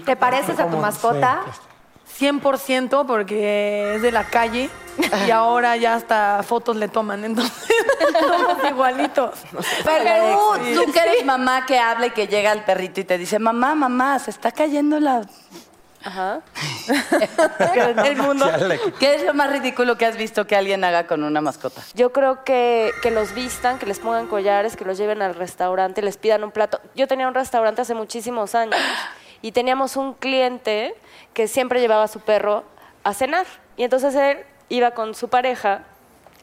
¿te pareces a tu mascota? 100% porque es de la calle y ahora ya hasta fotos le toman, entonces somos igualitos. Pero tú, tú que eres mamá que habla y que llega el perrito y te dice, mamá, mamá, se está cayendo la... Ajá. El mundo. ¿Qué es lo más ridículo que has visto que alguien haga con una mascota? Yo creo que, que los vistan, que les pongan collares, que los lleven al restaurante, les pidan un plato. Yo tenía un restaurante hace muchísimos años y teníamos un cliente que siempre llevaba a su perro a cenar. Y entonces él iba con su pareja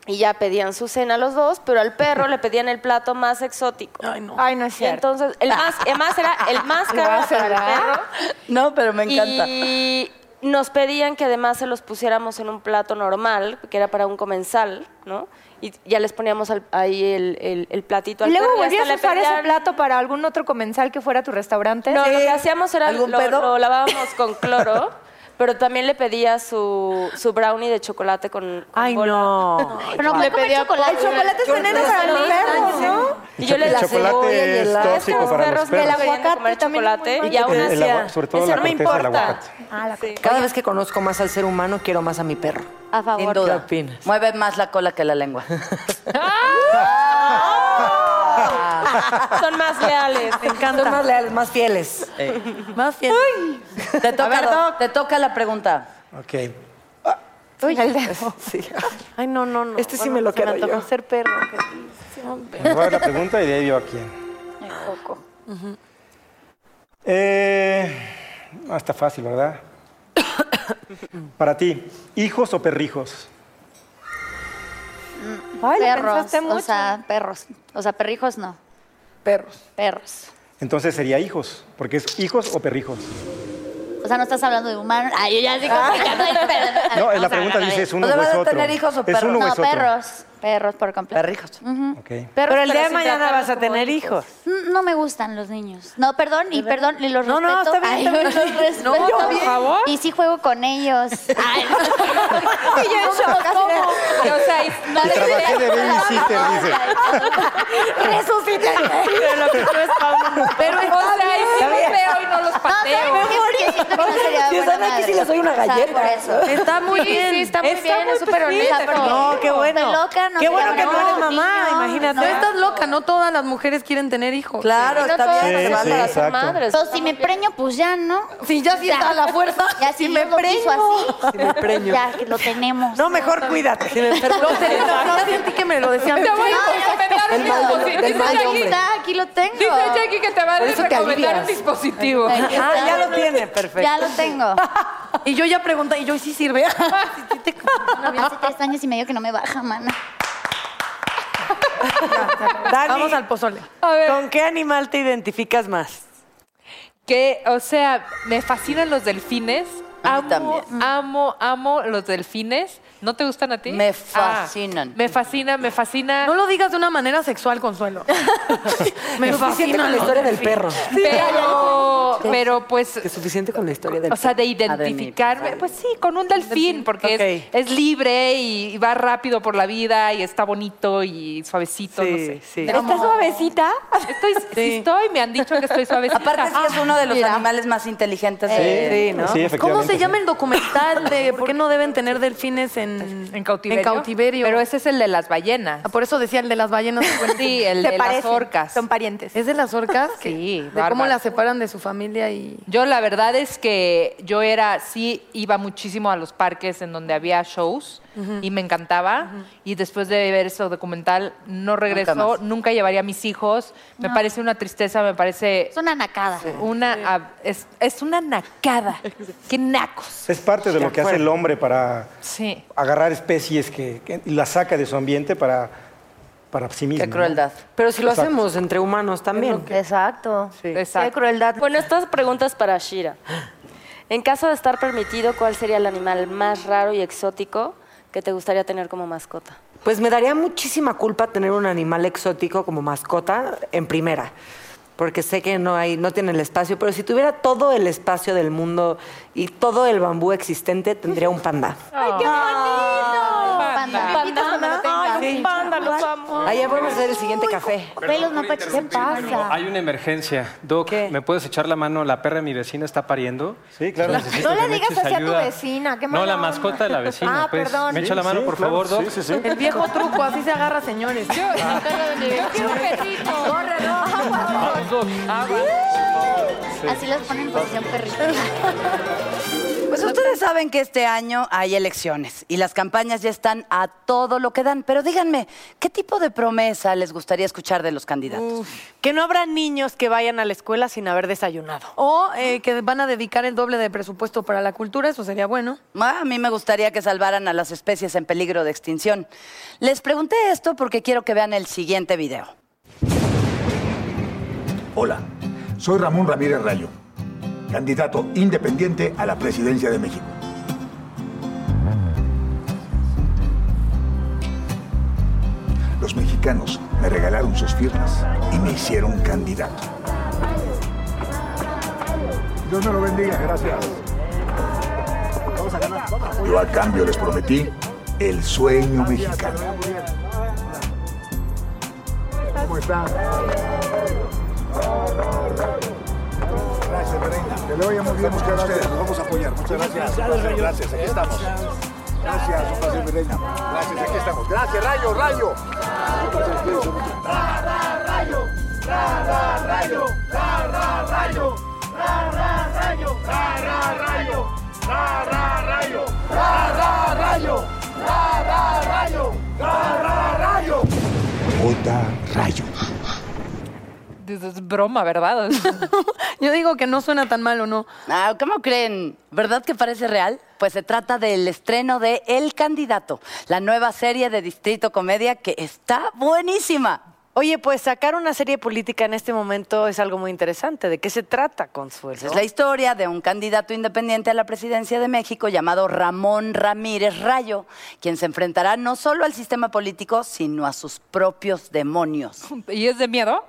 y ya pedían su cena los dos, pero al perro le pedían el plato más exótico. Ay, no. Ay, no es Y cierto. entonces, el más, además era el más caro para el perro. No, pero me encanta. Y nos pedían que además se los pusiéramos en un plato normal, que era para un comensal, ¿no? Y ya les poníamos al- ahí el, el- el platito al ¿Y luego perro. volvías a usar ese plato para algún otro comensal que fuera a tu restaurante? No, lo que hacíamos era ¿Algún lo, pedo? lo lavábamos con cloro, pero también le pedía su, su brownie de chocolate con, con Ay, bola. no. Pero no puede comer chocolate. El chocolate es veneno para los perros, ¿no? Y yo le el la chocolate es tóxico para los perros El aguacate también chocolate y aún agua- sobre todo "Eso la no me corteza del importa". aguacate. Ah. Cada vez que conozco más al ser humano, quiero más a mi perro. A favor. Sin duda. Mueve más la cola que la lengua. Son más leales. Me encanta. Son más leales, más fieles. Más bien. Te toca, te toca la pregunta. Ok. Uy, el dedo. Sí. Ay, no, no, no. Este sí Bueno, me lo se quedo antojó yo. ser perro. Me voy a la pregunta y de ahí veo a quién. Coco. Eh, no, está fácil, ¿verdad? Para ti, ¿hijos o perrijos? Ay, perros, pensaste mucho. o sea, perros. O sea, perrijos no. Perros. Perros. Entonces sería hijos, porque es hijos o perrijos. O sea, no estás hablando de humanos. Ay, yo ya sé complicando. ahí, pero- a ver, No, vamos la pregunta dice es uno O sea, o es ¿vas a otro. tener hijos o ¿Es perros? uno o No, es otro? perros. Perros por completo. Perrijos. Ok. Pero el pero día de sin mañana tratarlos vas a como tener hijos. Mm, No me gustan los niños. No, perdón, y perdón, y los No, no, respeto. está bien, Ay, está bien. los respeto. No, por favor. Y sí juego con ellos. Ay, Y yo en shock, así de- O sea, y- no, Y trabajé de babysitter, dice. Pero lo que no es. Pero o sea, y sí los veo y no los No, pateo. ¿saben por qué? Porque siento que no Si les doy una galleta. Está muy bien. sí, está muy bien, es súper porque No, qué bueno. Estoy loca, no Qué bueno que no eres mamá, imagínate. No estás loca, no todas las mujeres quieren tener hijos. Claro, está bien. Sí, se van sí, para ser exacto. madres. Entonces, si me preño, pues ya, ¿no? Si ya sí está a la fuerza. Ya si si me preño. así, Si me preño. ya que lo tenemos. No, mejor cuídate. Si me enfermo. No, sé, no, no sentí que me lo decían. Te voy a El mal aquí lo tengo. Dice Jackie que te va a recomendar un dispositivo. Ah, ya lo tiene, perfecto. Ya lo tengo. Y yo ya pregunté, y yo, ¿y sí sirve? Hace tres años y medio que no me baja, mana. Dani, Vamos al pozole. A ver, ¿con qué animal te identificas más? que, o sea, me fascinan los delfines. A mí Amo, también. amo, amo los delfines. ¿No te gustan a ti? Me Ah, fascinan. me fascina, me fascina. No lo digas de una manera sexual, Consuelo. me Suficiente con la historia del perro. Pero, pero pues, Que suficiente con la historia del o sea, de perro. identificarme, pues sí, con un delfín, porque es, es libre y, y va rápido por la vida y está bonito y suavecito, no sé. sí. ¿Está suavecita? Estoy, sí. estoy, me han dicho que estoy suavecita. Aparte, sí es uno de los animales más inteligentes. de- Sí, ¿no? Sí, efectivamente. ¿Cómo se llama sí. el documental de por qué no deben tener delfines en, en cautiverio. En cautiverio. Pero ese es el de las ballenas. Ah, Por eso decía el de las ballenas. Sí, el de las orcas. Son parientes. ¿Es de las orcas? Sí, De cómo las separan de su familia y... Yo la verdad es que yo era, sí iba muchísimo a los parques en donde había shows y me encantaba. Y después de ver ese documental no regresó, nunca, llevaría a mis hijos. Me parece una tristeza, me parece Es una nacada. una es, es una nacada. Qué nacos. Es parte de lo que hace el hombre para Sí. agarrar especies que, que- y las saca de su ambiente para, para sí mismo. Qué ¿no? crueldad. Pero si lo Exacto. hacemos entre humanos también. Exacto. Sí. Qué Exacto. crueldad. Bueno, estas preguntas para Shira. En caso de estar permitido, ¿cuál sería el animal más raro y exótico que te gustaría tener como mascota? Pues me daría muchísima culpa tener un animal exótico como mascota en primera. Porque sé que no hay, no tiene el espacio, pero si tuviera todo el espacio del mundo y todo el bambú existente, tendría un panda. ¡Ay, qué bonito! Panda. Me los amo. Ahí vamos a hacer el siguiente café. Pelos no pachos. ¿Qué Pero pasa? hay una emergencia. Doc, ¿me puedes echar la mano? La perra de mi vecina está pariendo. Sí, claro. Necesito No le digas eches así a tu ayuda. vecina, qué No, la mascota de la vecina, Ah, pues. perdón. ¿Me echa la mano, Sí, por claro, favor, Doc? Sí, sí, sí. El viejo truco, así se agarra, señores. Yo quiero un perrito. Vamos, Doc. Así los ponen en posición perrito. Pues ustedes saben que este año hay elecciones y las campañas ya están a todo lo que dan. Pero díganme, ¿qué tipo de promesa les gustaría escuchar de los candidatos? Que no habrá niños que vayan a la escuela sin haber desayunado. O eh, que van a dedicar el doble de presupuesto para la cultura, eso sería bueno. Ah, a mí me gustaría que salvaran a las especies en peligro de extinción. Les pregunté esto porque quiero que vean el siguiente video. Hola, soy Ramón Ramírez Rayo, candidato independiente a la presidencia de México. Los mexicanos me regalaron sus firmas y me hicieron candidato. Dios me lo bendiga, gracias. Yo a cambio les prometí el sueño mexicano. ¿Cómo están? Gracias, Reina. Que le vaya muy bien. Muchas gracias. Nos vamos a apoyar. Muchas gracias. Gracias, gracias. Aquí estamos. Gracias, un placer, reina. Gracias, aquí estamos. Gracias, Rayo, Rayo. Un placer, cuídense mucho. rayo, ra, ra, rayo, ra, ra, rayo. J. Rayo. Es broma, ¿verdad? Yo digo que no suena tan mal o no. Ah, ¿Cómo creen? ¿Verdad que parece real? Pues se trata del estreno de El Candidato, la nueva serie de Distrito Comedia que está buenísima. Oye, pues sacar una serie política en este momento es algo muy interesante. ¿De qué se trata, Consuelo? Es la historia de un candidato independiente a la presidencia de México llamado Ramón Ramírez Rayo, quien se enfrentará no solo al sistema político, sino a sus propios demonios. ¿Y es de miedo?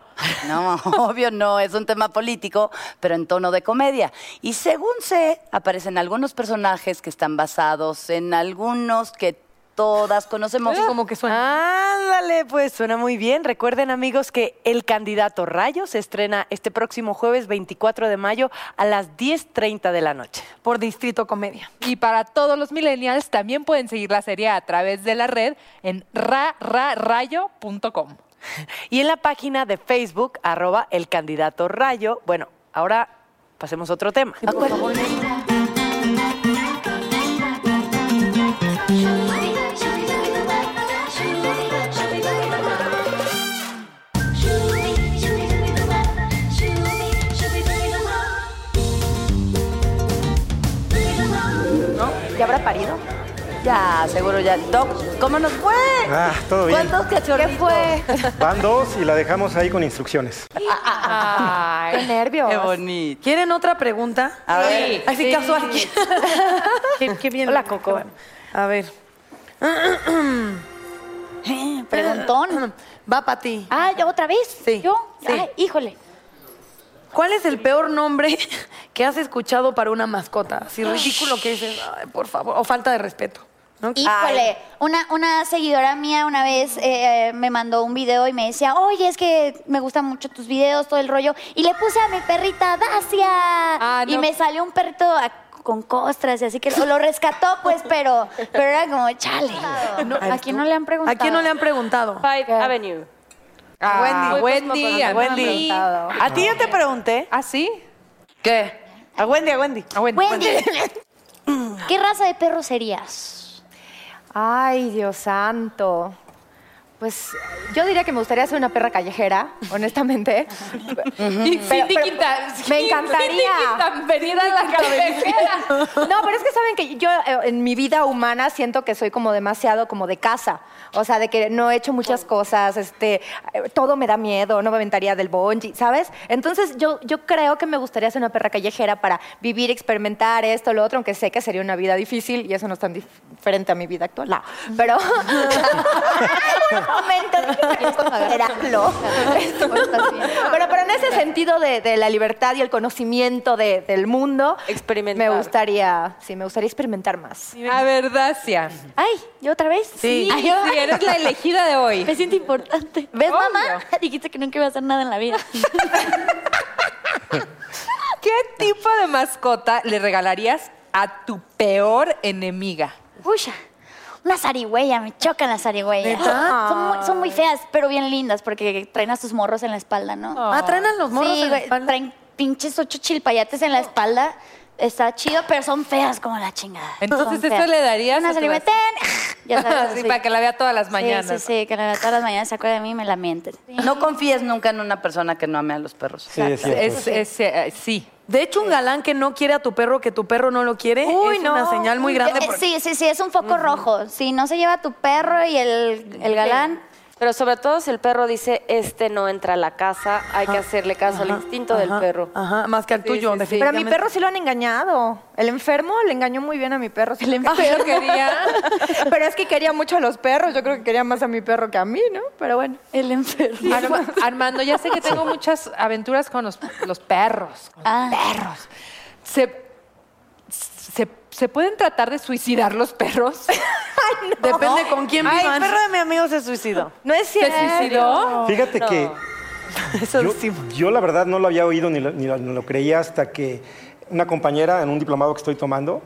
No, obvio no, es un tema político, pero en tono de comedia. Y según sé, aparecen algunos personajes que están basados en algunos que todas conocemos. como que suena. Ándale, pues suena muy bien. Recuerden, amigos, que El Candidato Rayo se estrena este próximo jueves 24 de mayo a las 10.30 de la noche. Por Distrito Comedia. Y para todos los millennials también pueden seguir la serie a través de la red en rararayo.com. Y en la página de Facebook, arroba El Candidato Rayo. Bueno, ahora pasemos a otro tema. ¿Ya habrá parido? Ya, seguro ya. Doc, ¿cómo nos fue? Ah, todo bien. ¿Cuántos cachorritos? ¿Qué fue? Van dos y la dejamos ahí con instrucciones. Ay, Qué nervios. Qué bonito. ¿Quieren otra pregunta? A ver. Así Sí. casual. qué, qué bien. Hola, Coco. A ver. Preguntón. Va para ti. Ah, ¿ya otra vez? Sí, ¿Yo? sí. Ay, híjole. ¿Cuál es el peor nombre que has escuchado para una mascota? Si ridículo que dices, ay, por favor, o falta de respeto. Híjole, una, una seguidora mía una vez eh, me mandó un video y me decía, oye, es que me gustan mucho tus videos, todo el rollo. Y le puse a mi perrita Dacia. Y me salió un perrito a- con costras y así que lo rescató, pues, pero, pero era como, chale. No, ¿A quién no le han preguntado? ¿A quién no le han preguntado? Five Avenue. Ah, Wendy, Wendy, a Wendy. Wendy. A ti ya te pregunté. ¿Ah, sí? ¿Qué? A Wendy, a Wendy. A Wendy. Wendy, ¿qué raza de perro serías? Ay, Dios santo. Pues yo diría que me gustaría ser una perra callejera, honestamente. Cindy Quinta- Me encantaría. La callejera. No, pero es que saben que yo eh, en mi vida humana siento que soy como demasiado como de casa. O sea, de que no he hecho muchas cosas, este, todo me da miedo, no me aventaría del bungee, ¿sabes? Entonces yo, yo creo que me gustaría ser una perra callejera para vivir, experimentar esto, lo otro, aunque sé que sería una vida difícil y eso no es tan diferente a mi vida actual. No, pero... un momento, considerarlo. Pero, pero en ese sentido de, de la libertad y el conocimiento de- del mundo, Experimentar. me gustaría, sí, me gustaría experimentar más. A ver, Dacia. Ay, ¿yo otra vez? Sí, Ay, yo- sí, eres la elegida de hoy. Me siento importante. ¿Ves, mamá? Dijiste que nunca iba a hacer nada en la vida. ¿Qué tipo de mascota le regalarías a tu peor enemiga? Uy, una zarigüeya, me chocan las zarigüeyas. Son muy, son muy feas, pero bien lindas porque traen a sus morros en la espalda, ¿no? Ah, traen a los morros Sí, en la espalda. Traen pinches ocho chilpayates en la espalda. Está chido, pero son feas como la chingada. Entonces, ¿eso le darías Una zarigüeya, ten. Ya sabes, Sí, para que la vea todas las mañanas. Sí, sí, que la vea todas las mañanas se acuerda de mí y me la miente. No confíes nunca en una persona que no ame a los perros. Sí, es es, eh, sí. De hecho, un galán que no quiere a tu perro, que tu perro no lo quiere, Uy, es no. una señal muy grande. Eh, porque- Sí, sí, sí, es un foco rojo. Si no se lleva tu perro y el, el galán, Pero sobre todo si el perro dice, este no entra a la casa, hay que hacerle caso al instinto del perro. Ajá, más que al tuyo, Pero a mi perro sí lo han engañado. El enfermo le engañó muy bien a mi perro. Sí, el enfermo quería. Pero es que quería mucho a los perros. Yo creo que quería más a mi perro que a mí, ¿no? Pero bueno. el enfermo. Arma- Armando, ya sé que tengo muchas aventuras con los, los perros. con Ah. Perros. ¿Se, se, se pueden tratar de suicidar los perros? Depende con quién Ay, el vivan. perro de mi amigo se suicidó. No es ¿Se cierto. suicidó? Fíjate que Eso yo, sí. yo la verdad no lo había oído ni lo, ni lo- ni lo creía hasta que una compañera en un diplomado que estoy tomando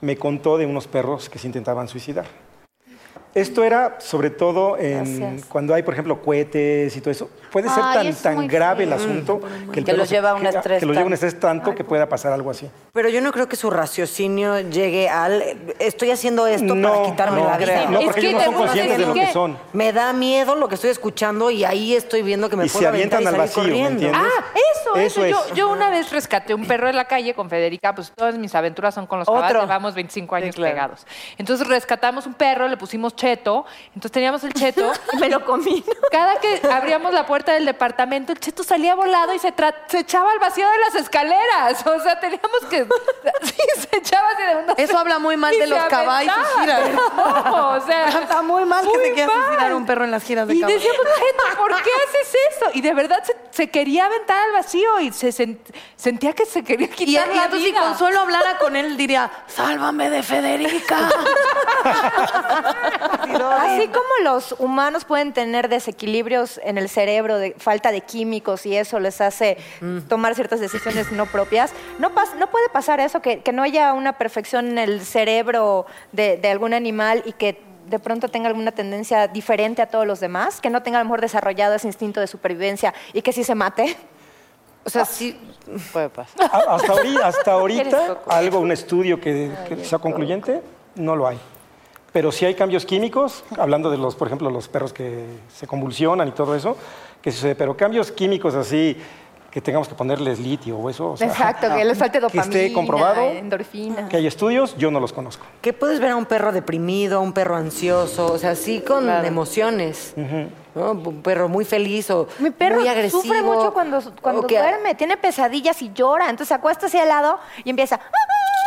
me contó de unos perros que se intentaban suicidar. Esto era sobre todo en, Gracias. cuando hay, por ejemplo, cohetes y todo eso. Puede ser Ay, tan, es tan grave el asunto que, el Que los se- lleva a un que- estrés Que los lleva un estrés tanto que pueda pasar algo así. Pero yo no creo que su raciocinio llegue al estoy haciendo esto No, para quitarme no la vida. No, porque ellos no son conscientes de lo que son. Me da miedo lo que estoy escuchando y ahí estoy viendo que me Y puedo se aventar y avientan al salir vacío, ¿me corriendo. entiendes? Ah, eso, eso. Eso Yo, es. yo una vez rescaté un perro de la calle con Federica, pues todas mis aventuras son con los caballos, llevamos 25 años pegados. Entonces rescatamos un perro, le pusimos cheto, entonces teníamos el cheto. Y me lo comí. Cada que abríamos la puerta del departamento, el cheto salía volado y se echaba al vacío de las escaleras. O sea, teníamos que... Sí, de una... Eso habla muy mal Y de los caballos y giras. No, o sea... Está muy mal que muy te quieras suicidar un perro en las giras de Y caballo. decíamos, Cheto, ¿por qué haces eso? Y de verdad se, se quería aventar al vacío y se sent- sentía que se quería Y, y quitar la entonces si vida. Consuelo hablara con él, diría, sálvame de Federica. Así como los humanos pueden tener desequilibrios en el cerebro, de falta de químicos y eso les hace tomar ciertas decisiones no propias, no, pas- no puede pasar eso, que, que no haya una perfección en el cerebro de, de algún animal y que de pronto tenga alguna tendencia diferente a todos los demás, que no tenga a lo mejor desarrollado ese instinto de supervivencia y que sí se mate. O sea, sí puede pasar. Hasta, ahori- hasta ahorita, algo, un estudio que, que sea concluyente, no lo hay. Pero sí hay cambios químicos, hablando de los, por ejemplo, los perros que se convulsionan y todo eso, que sucede. Pero cambios químicos así, que tengamos que ponerles litio o eso. o sea, Exacto, que les falte que dopamina, esté comprobado, endorfina. que hay estudios, yo no los conozco. ¿Qué puedes ver a un perro deprimido, a un perro ansioso? O sea, sí con emociones. ¿no? Un perro muy feliz o Mi perro muy agresivo. sufre mucho cuando, que- duerme, tiene pesadillas y llora. Entonces se acuesta hacia al lado y empieza. "Ah",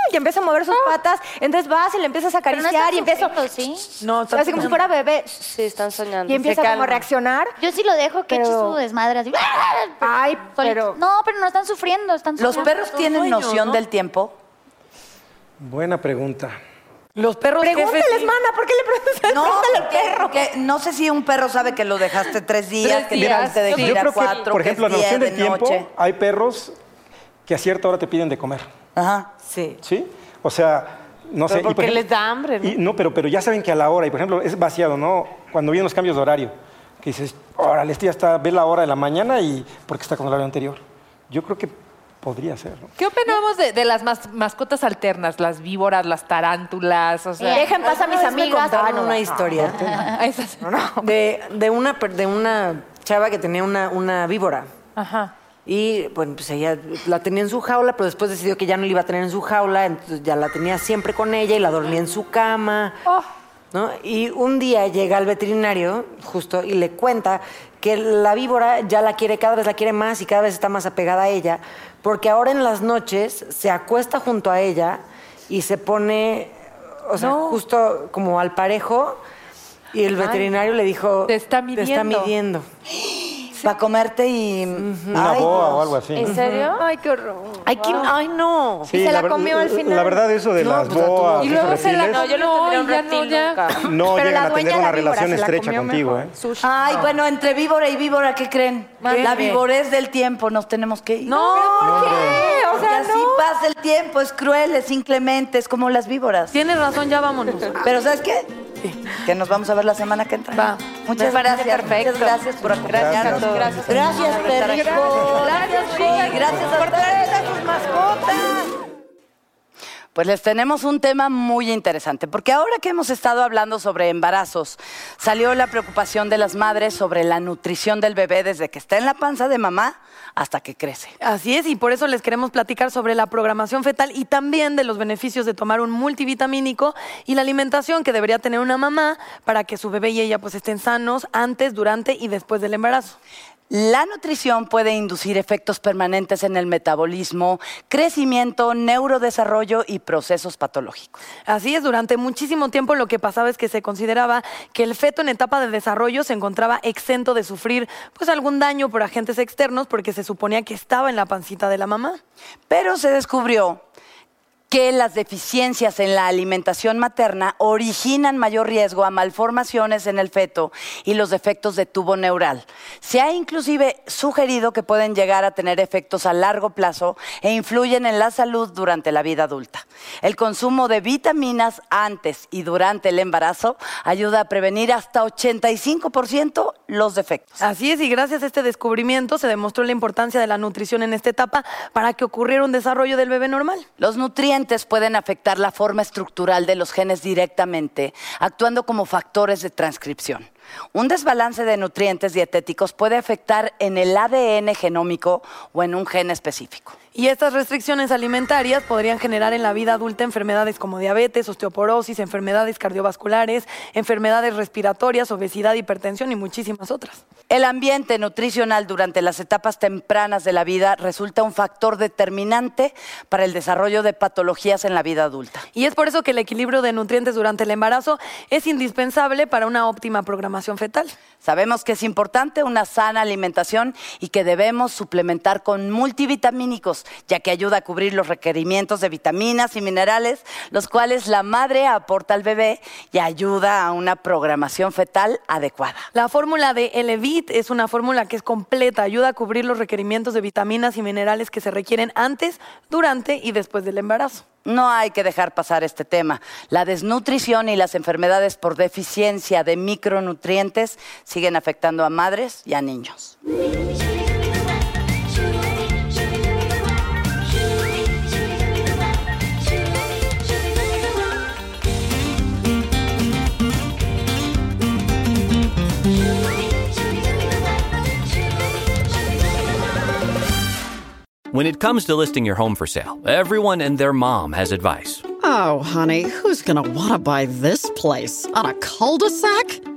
Y empieza a mover sus patas. Entonces vas y le empiezas a Pero no acariciar están y empieza. sufriendo, ¿sí? No, está Así como si fuera bebé. Sí, están soñando. Y empieza como a reaccionar. Yo sí lo dejo que eche Pero- su desmadre así. Ay, pero. No, pero no están sufriendo, están ¿Los soñando. perros tienen noción del tiempo? Buena pregunta. Los perros Pregúntales, mana, ¿por qué le preguntas? Pregúntale al porque- perro. porque no sé si un perro sabe que lo dejaste tres días, Tres que días. te de Yo ir Yo a creo cuatro, que, por que ejemplo, es la día, noción de del tiempo, noche. hay perros que a cierta hora te piden de comer. Ajá. Sí. ¿Sí? O sea, no sé. Pero y por porque ejemplo- les da hambre, ¿no? y- no, pero, pero ya saben que a la hora, y por ejemplo, es vaciado, ¿no? Cuando vienen los cambios de horario, que dices, órale, este ya está, ve la hora de la mañana y porque está con el horario anterior. Yo creo que podría ser, ¿no? ¿Qué opinamos de, de las mas- mascotas alternas? Las víboras, las tarántulas, o sea... Deja en paz a mis vez me amigas. contaron Ah, no, una no. historia Ah, esas- de, de una, per- de una chava que tenía una, una víbora. Ajá. Y bueno, pues ella la tenía en su jaula, pero después decidió que ya no la iba a tener en su jaula, entonces ya la tenía siempre con ella y la dormía en su cama. ¿no? Y un día llega al veterinario, justo, y le cuenta que la víbora ya la quiere, cada vez la quiere más y cada vez está más apegada a ella, porque ahora en las noches se acuesta junto a ella y se pone, o sea, justo como al parejo, y el veterinario le dijo, Te está Te está midiendo". Para comerte y... Una Ay, boa o algo así. ¿En serio? Ay, qué horror. Ay, no. Sí, se la ver- comió al final. La verdad, eso de No, las pues, boas, Y esos luego se la reptiles, No, yo no tendría un ya no, reptil ya. nunca. no Pero llegan la a dueña tener de una la víbora relación se la estrecha comió contigo, mejor. ¿eh? Sushi. Ay, bueno, entre víbora y víbora, ¿qué creen? Mande. La víborez del tiempo, nos tenemos que ir. No, ¿Por qué? O Porque así no. pasa el tiempo, es cruel, es inclemente, es como las víboras. tienes razón, ya vámonos. Pero ¿sabes qué? Que nos vamos a ver la semana que entra. Va. Muchas gracias. perfecto. Muchas gracias por acompañarnos. Gracias. Gracias, gracias. Gracias. Gracias ustedes, a sus mascotas. Pues les tenemos un tema muy interesante, porque ahora que hemos estado hablando sobre embarazos, salió la preocupación de las madres sobre la nutrición del bebé desde que está en la panza de mamá hasta que crece. Así es, y por eso les queremos platicar sobre la programación fetal y también de los beneficios de tomar un multivitamínico y la alimentación que debería tener una mamá para que su bebé y ella pues estén sanos antes, durante y después del embarazo. La nutrición puede inducir efectos permanentes en el metabolismo, crecimiento, neurodesarrollo y procesos patológicos. Así es, durante muchísimo tiempo lo que pasaba es que se consideraba que el feto en etapa de desarrollo se encontraba exento de sufrir pues algún daño por agentes externos porque se suponía que estaba en la pancita de la mamá. Pero se descubrió que las deficiencias en la alimentación materna originan mayor riesgo a malformaciones en el feto y los defectos de tubo neural. Se ha inclusive sugerido que pueden llegar a tener efectos a largo plazo e influyen en la salud durante la vida adulta. El consumo de vitaminas antes y durante el embarazo ayuda a prevenir hasta 85% los defectos. Así es, y gracias a este descubrimiento se demostró la importancia de la nutrición en esta etapa para que ocurriera un desarrollo del bebé normal. Los nutrientes pueden afectar la forma estructural de los genes directamente, actuando como factores de transcripción. Un desbalance de nutrientes dietéticos puede afectar en el ADN genómico o en un gen específico. Y estas restricciones alimentarias podrían generar en la vida adulta enfermedades como diabetes, osteoporosis, enfermedades cardiovasculares, enfermedades respiratorias, obesidad, hipertensión y muchísimas otras. El ambiente nutricional durante las etapas tempranas de la vida resulta un factor determinante para el desarrollo de patologías en la vida adulta. Y es por eso que el equilibrio de nutrientes durante el embarazo es indispensable para una óptima programación fetal. Sabemos que es importante una sana alimentación y que debemos suplementar con multivitamínicos, ya que ayuda a cubrir los requerimientos de vitaminas y minerales, los cuales la madre aporta al bebé y ayuda a una programación fetal adecuada. La fórmula de Elevit es una fórmula que es completa, ayuda a cubrir los requerimientos de vitaminas y minerales que se requieren antes, durante y después del embarazo. No hay que dejar pasar este tema. La desnutrición y las enfermedades por deficiencia de micronutrientes siguen afectando a madres y a niños. When it comes to listing your home for sale, everyone and their mom has advice. Oh, honey, who's gonna wanna buy this place? On a cul de sac?